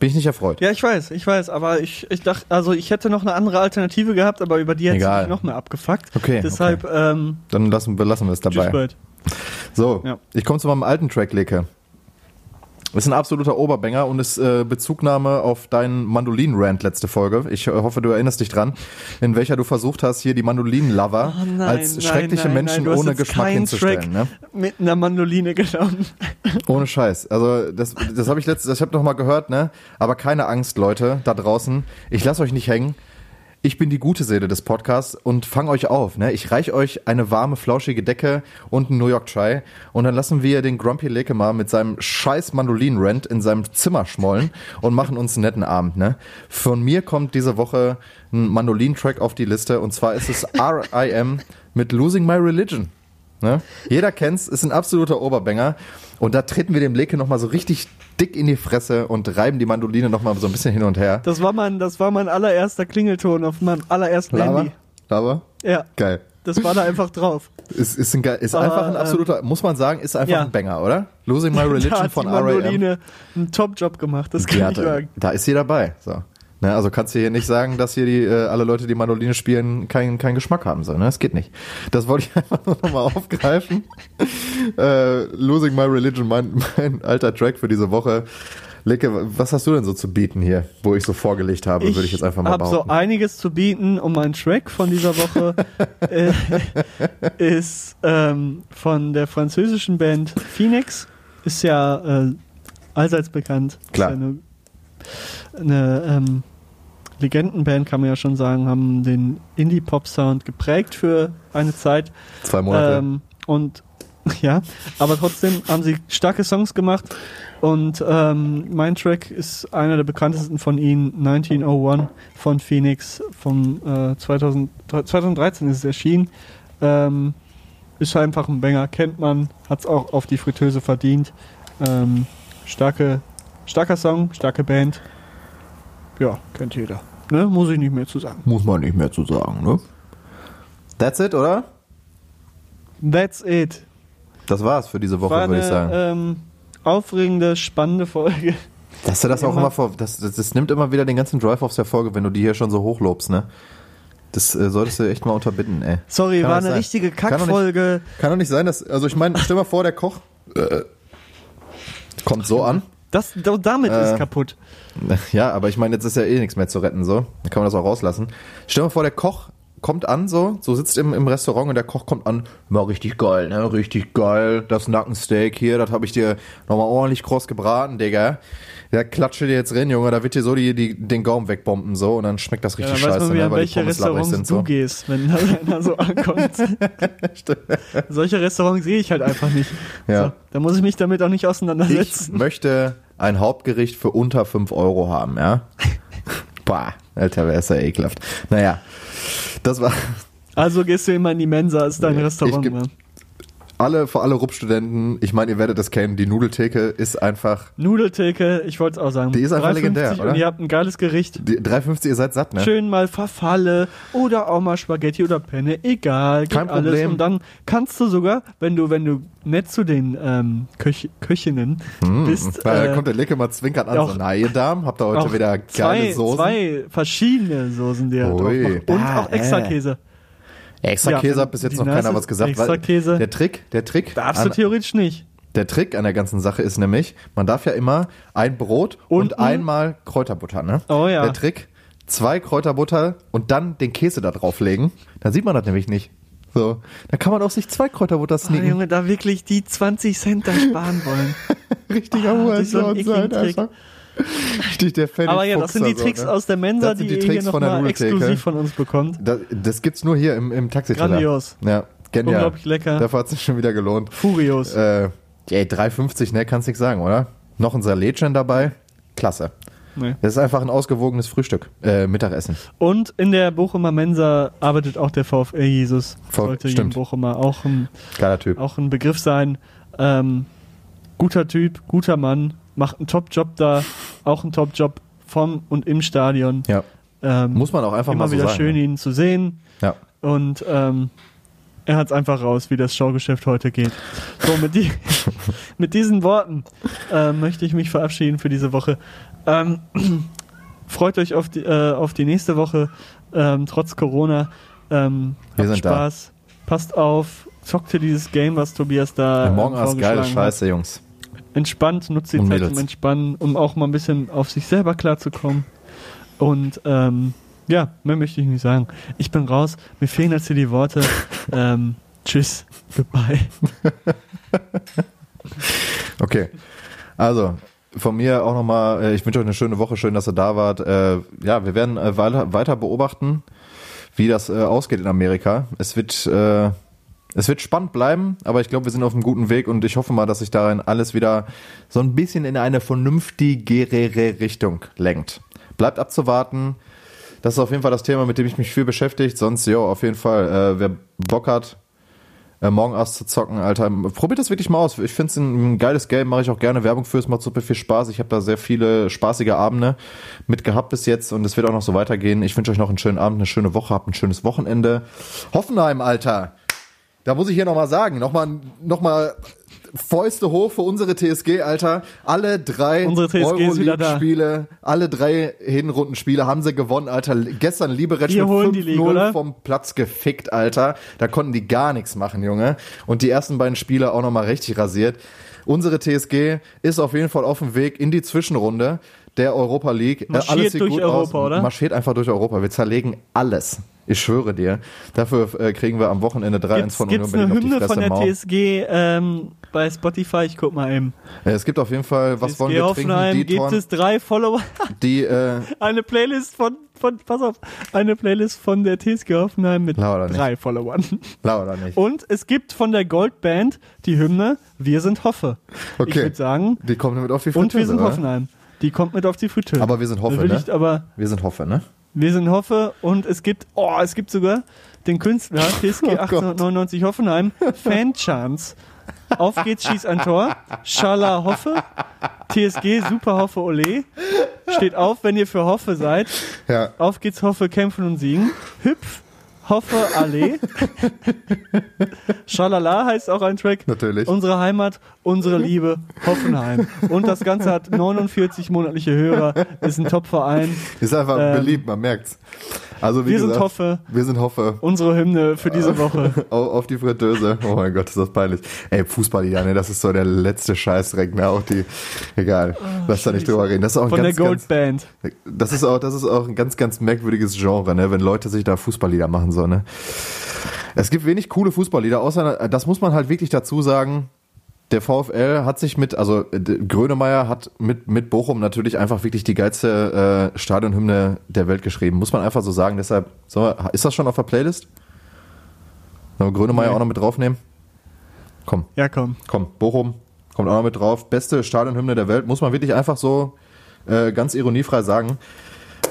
Bin ich nicht erfreut. ja, ich weiß, ich weiß, aber ich, ich dachte, also ich hätte noch eine andere Alternative gehabt, aber über die hätte Egal. ich noch mehr abgefuckt. Okay, Deshalb, ähm, Dann lassen, wir- lassen wir es dabei. So, Ja. ich komme zu meinem alten Track, Licke. Ist ein absoluter Oberbanger und ist äh, Bezugnahme auf deinen Mandolinen-Rant letzte Folge. Ich äh, hoffe, du erinnerst dich dran, in welcher du versucht hast, hier die Mandolinen-Lover Oh als nein, schreckliche nein, Menschen nein, ohne Geschmack hinzustellen. Track Ne? mit einer Mandoline genommen. Ohne Scheiß. Also das, das habe ich letztes, ich habe noch mal gehört, ne? Aber keine Angst, Leute, da draußen. Ich lasse euch nicht hängen. Ich bin die gute Seele des Podcasts und fang euch auf. Ne? Ich reich euch eine warme, flauschige Decke und einen New York Chai und dann lassen wir den Grumpy Leke mal mit seinem scheiß Mandolin-Rant in seinem Zimmer schmollen und machen uns einen netten Abend. Ne? Von mir kommt diese Woche ein Mandolin-Track auf die Liste und zwar ist es R.I.M. mit Losing My Religion. Ne? Jeder kennt's, ist ein absoluter Oberbanger. Und da treten wir dem Leke nochmal so richtig dick in die Fresse und reiben die Mandoline nochmal so ein bisschen hin und her. Das war mein, das war mein allererster Klingelton auf meinem allerersten Lava? Handy. Lava? Ja, Geil. das war da einfach drauf. Ist, ist, ein, ist Aber, einfach ein ähm, absoluter, muss man sagen, ist einfach ja. ein Banger, oder? Losing My da Religion hat von. Mandoline einen Top-Job gemacht, das kann Die ich sagen. Da ist sie dabei. So. Ne, also kannst du hier nicht sagen, dass hier die, äh, alle Leute, die Mandoline spielen, keinen keinen Geschmack haben sollen. Ne? Das geht nicht. Das wollte ich einfach nur nochmal aufgreifen. äh, Losing My Religion, mein, mein alter Track für diese Woche. Lecke, was hast du denn so zu bieten hier, wo ich so vorgelegt habe, würde ich jetzt einfach mal habe so behaupten. einiges zu bieten und mein Track von dieser Woche äh, ist ähm, von der französischen Band Phoenix. Ist ja äh, allseits bekannt. Klar. Ist ja eine eine ähm, Legendenband, kann man ja schon sagen, haben den Indie-Pop-Sound geprägt für eine Zeit. Zwei Monate. Ähm, und ja, aber trotzdem haben sie starke Songs gemacht. Und ähm, mein Track ist einer der bekanntesten von ihnen, 1901 von Phoenix, vom äh, 2000, 2013 ist es erschienen. Ähm, ist einfach ein Banger, kennt man, hat es auch auf die Fritteuse verdient. Ähm, starke, starker Song, starke Band. Ja, kennt jeder. Ne? Muss ich nicht mehr zu sagen. Muss man nicht mehr zu sagen, ne? That's it, oder? That's it. Das war's für diese Woche, würde ich sagen. ähm, aufregende, spannende Folge. Dass du das auch immer- vor, das, das, das nimmt immer wieder den ganzen Drive aufs Erfolge, wenn du die hier schon so hochlobst, ne? Das äh, solltest du echt mal unterbinden, ey. Sorry, Kann war eine sein? richtige Kann Kackfolge. Kann doch nicht sein, dass, also ich meine, stell mal vor, der Koch äh, kommt so an. Das, da- damit Äh, ist kaputt. Ja, aber ich meine, jetzt ist ja eh nichts mehr zu retten, so. Dann kann man das auch rauslassen. Stell mal vor, der Koch kommt an so, so sitzt im, im Restaurant und der Koch kommt an, war richtig geil, ne, richtig geil, das Nackensteak hier, das habe ich dir nochmal ordentlich kross gebraten, Digga. Ja, klatsche dir jetzt rein, Junge, da wird dir so die, die, den Gaumen wegbomben so und dann schmeckt das Ja, richtig weiß scheiße, man ne, weil die welche Pommes labberig Restaurants sind du so. gehst, wenn da einer so ankommt. Solche Restaurants sehe ich halt einfach nicht. Ja. So, da muss ich mich damit auch nicht Ich auseinandersetzen. möchte ein Hauptgericht für unter 5 Euro haben, ja. Bah, Alter, wer ist ja ekelhaft. Naja, das war Also gehst du immer in die Mensa, ist dein Ich Restaurant. ne? Alle, für alle Rupp-Studenten, ich meine, ihr werdet das kennen, die Nudeltheke ist einfach, Nudeltheke, ich wollte es auch sagen. Die ist einfach 3,50 legendär, oder? Und ihr habt ein geiles Gericht. die 3,50, ihr seid satt, ne? Schön mal Verfalle oder auch mal Spaghetti oder Penne, egal, Kein alles. Problem. Und dann kannst du sogar, wenn du, wenn du nett zu den ähm, Köch Köchinnen bist, Da äh, kommt der Lecke mal zwinkern an, auch- so, na ihr Damen, habt ihr heute wieder geile zwei, Soßen? zwei verschiedene Soßen, die er drauf macht. Und Ah, auch extra äh. Käse. Extra Ja, Käse hat bis jetzt noch keiner was gesagt. extra Käse. Der Trick, der Trick, Darfst du an, theoretisch nicht. der Trick an der ganzen Sache ist nämlich, man darf ja immer ein Brot und Unten- einmal Kräuterbutter, ne? Oh ja. Der Trick, zwei Kräuterbutter und dann den Käse da drauflegen, dann sieht man das nämlich nicht. So, dann kann man auch sich zwei Kräuterbutter Oh, sneaken. Junge, da wirklich die 20 Cent da sparen wollen. Richtiger einen Hurensohn sein, ekligen Richtig der Fanny Aber ja, das Fuchs sind die Tricks ne? aus der Mensa, die, die ihr hier nochmal exklusiv von uns bekommt. Das, das gibt's nur hier im, im Taxiteller. Grandios. Ja, genial. Unglaublich lecker. Dafür hat sich schon wieder gelohnt. Furios. Äh, ey, 3,50, ne, kannst nix sagen, oder? Noch ein Salätchen dabei. Klasse. Nee. Das ist einfach ein ausgewogenes Frühstück. Äh, Mittagessen. Und in der Bochumer Mensa arbeitet auch der VfL Jesus. Sollte stimmt. Bochumer auch ein, Geiler Typ. auch ein Begriff sein. Ähm, guter Typ, guter Mann, macht einen Top-Job da, auch einen Top-Job vom und im Stadion. Ja. Ähm, Muss man auch einfach immer mal so wieder sagen. schön, ne? ihn zu sehen. Ja. Und ähm, er hat es einfach raus, wie das Showgeschäft heute geht. So, mit, die, mit diesen Worten äh, möchte ich mich verabschieden für diese Woche. Ähm, freut euch auf die, äh, auf die nächste Woche, ähm, trotz Corona. Ähm, Wir habt sind da. Spaß, passt auf, zockt ihr dieses Game, was Tobias da Ja, morgen hast geile vorgeschlagen hat. Scheiße, Jungs. Entspannt, nutzt die Und Zeit Mädels. zum Entspannen, um auch mal ein bisschen auf sich selber klarzukommen. Und ähm, ja, mehr möchte ich nicht sagen. Ich bin raus, mir fehlen jetzt hier die Worte. ähm, tschüss, goodbye. Okay. Also, von mir auch nochmal, äh, ich wünsche euch eine schöne Woche, schön, dass ihr da wart. Äh, ja, wir werden äh, weiter, beobachten, wie das äh, ausgeht in Amerika. Es wird, äh, es wird spannend bleiben, aber ich glaube, wir sind auf einem guten Weg und ich hoffe mal, dass sich darin alles wieder so ein bisschen in eine vernünftigere Richtung lenkt. Bleibt abzuwarten. Das ist auf jeden Fall das Thema, mit dem ich mich viel beschäftigt. Sonst, jo, auf jeden Fall, äh, wer Bock hat, äh, Morgen Ass zu zocken, Alter. Probiert das wirklich mal aus. Ich finde es ein, ein geiles Game, mache ich auch gerne Werbung für, es macht super viel Spaß. Ich habe da sehr viele spaßige Abende mit gehabt bis jetzt und es wird auch noch so weitergehen. Ich wünsche euch noch einen schönen Abend, eine schöne Woche, habt ein schönes Wochenende. Hoffenheim, Alter. Da muss ich hier nochmal sagen, nochmal noch mal Fäuste hoch für unsere TSG, Alter. Alle drei Unsere TSG ist wieder da. Spiele, alle drei Hinrundenspiele haben sie gewonnen, Alter. Gestern Liberec mit Liga, 5-0 oder? vom Platz gefickt, Alter. Da konnten die gar nichts machen, Junge. Und die ersten beiden Spiele auch nochmal richtig rasiert. Unsere TSG ist auf jeden Fall auf dem Weg in die Zwischenrunde der Europa League. Äh, Marschiert sieht durch gut Europa, aus. oder? Marschiert einfach durch Europa. Wir zerlegen alles. Ich schwöre dir. Dafür äh, kriegen wir am Wochenende 3-1 Gibt's, von Union eine Berlin auf die Hymne von Fresse. der. TSG ähm, bei Spotify? Ich guck mal eben. Äh, Es gibt auf jeden Fall, was TSG wollen wir Hoffenheim trinken? gibt Dietorn, es drei Follower. die, äh, Eine Playlist von, von, pass auf, eine Playlist von der TSG Hoffenheim mit nicht? drei Followern. blau oder nicht? Und es gibt von der Goldband die Hymne Wir sind Hoffe. Ich Okay. würde sagen, Die kommen mit auf die und wir Fritteuse, sind oder? Die kommt mit auf die Fritteuse. Aber wir sind Hoffe, ne? ich aber, Wir sind Hoffe, ne? wir sind Hoffe und es gibt, oh, es gibt sogar den Künstler TSG Oh Gott. 1899 Hoffenheim, Fanchance. Auf geht's, schieß ein Tor. Schala Hoffe. TSG Super Hoffe Ole. Steht auf, wenn ihr für Hoffe seid. Ja. Auf geht's Hoffe kämpfen und siegen. Hüpf. Hoffe Allee. Schalala heißt auch ein Track. Natürlich. Unsere Heimat, unsere Liebe, Hoffenheim. Und das Ganze hat 49 monatliche Hörer, ist ein Top-Verein. Ist einfach Ähm, beliebt, man merkt's. Also wir gesagt, sind Hoffe, wir sind Hoffe. unsere Hymne für diese Woche. Auf, die Fritteuse. Oh mein Gott, ist das peinlich. Ey, Fußballliga, ne, das ist so der letzte Scheißdreck, ne, auch die, egal, lass da nicht drüber reden. Das ist auch Von der ganz, ganz, Goldband. das ist auch, das ist auch ein ganz, ganz merkwürdiges Genre, ne, wenn Leute sich da Fußballlieder machen sollen, ne. Es gibt wenig coole Fußballlieder, außer, das muss man halt wirklich dazu sagen, der VfL hat sich mit, also äh, Grönemeyer hat mit, mit Bochum natürlich einfach wirklich die geilste äh, Stadionhymne der Welt geschrieben. Muss man einfach so sagen. Deshalb, so, ist das schon auf der Playlist? Sollen wir Grönemeyer Nee. auch noch mit draufnehmen? Komm, Ja, komm. komm, Bochum kommt auch noch mit drauf. Beste Stadionhymne der Welt, muss man wirklich einfach so äh, ganz ironiefrei sagen.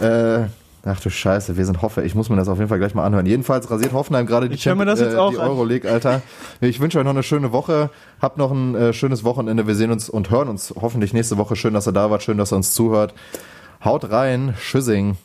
Äh, ach du Scheiße, wir sind Hoffe. Ich muss mir das auf jeden Fall gleich mal anhören. Jedenfalls rasiert Hoffenheim gerade die, mir das jetzt auch die. Euroleague, Alter. Ich wünsche euch noch eine schöne Woche. Habt noch ein äh, schönes Wochenende. Wir sehen uns und hören uns hoffentlich nächste Woche. Schön, dass ihr da wart. Schön, dass ihr uns zuhört. Haut rein. Tschüssing.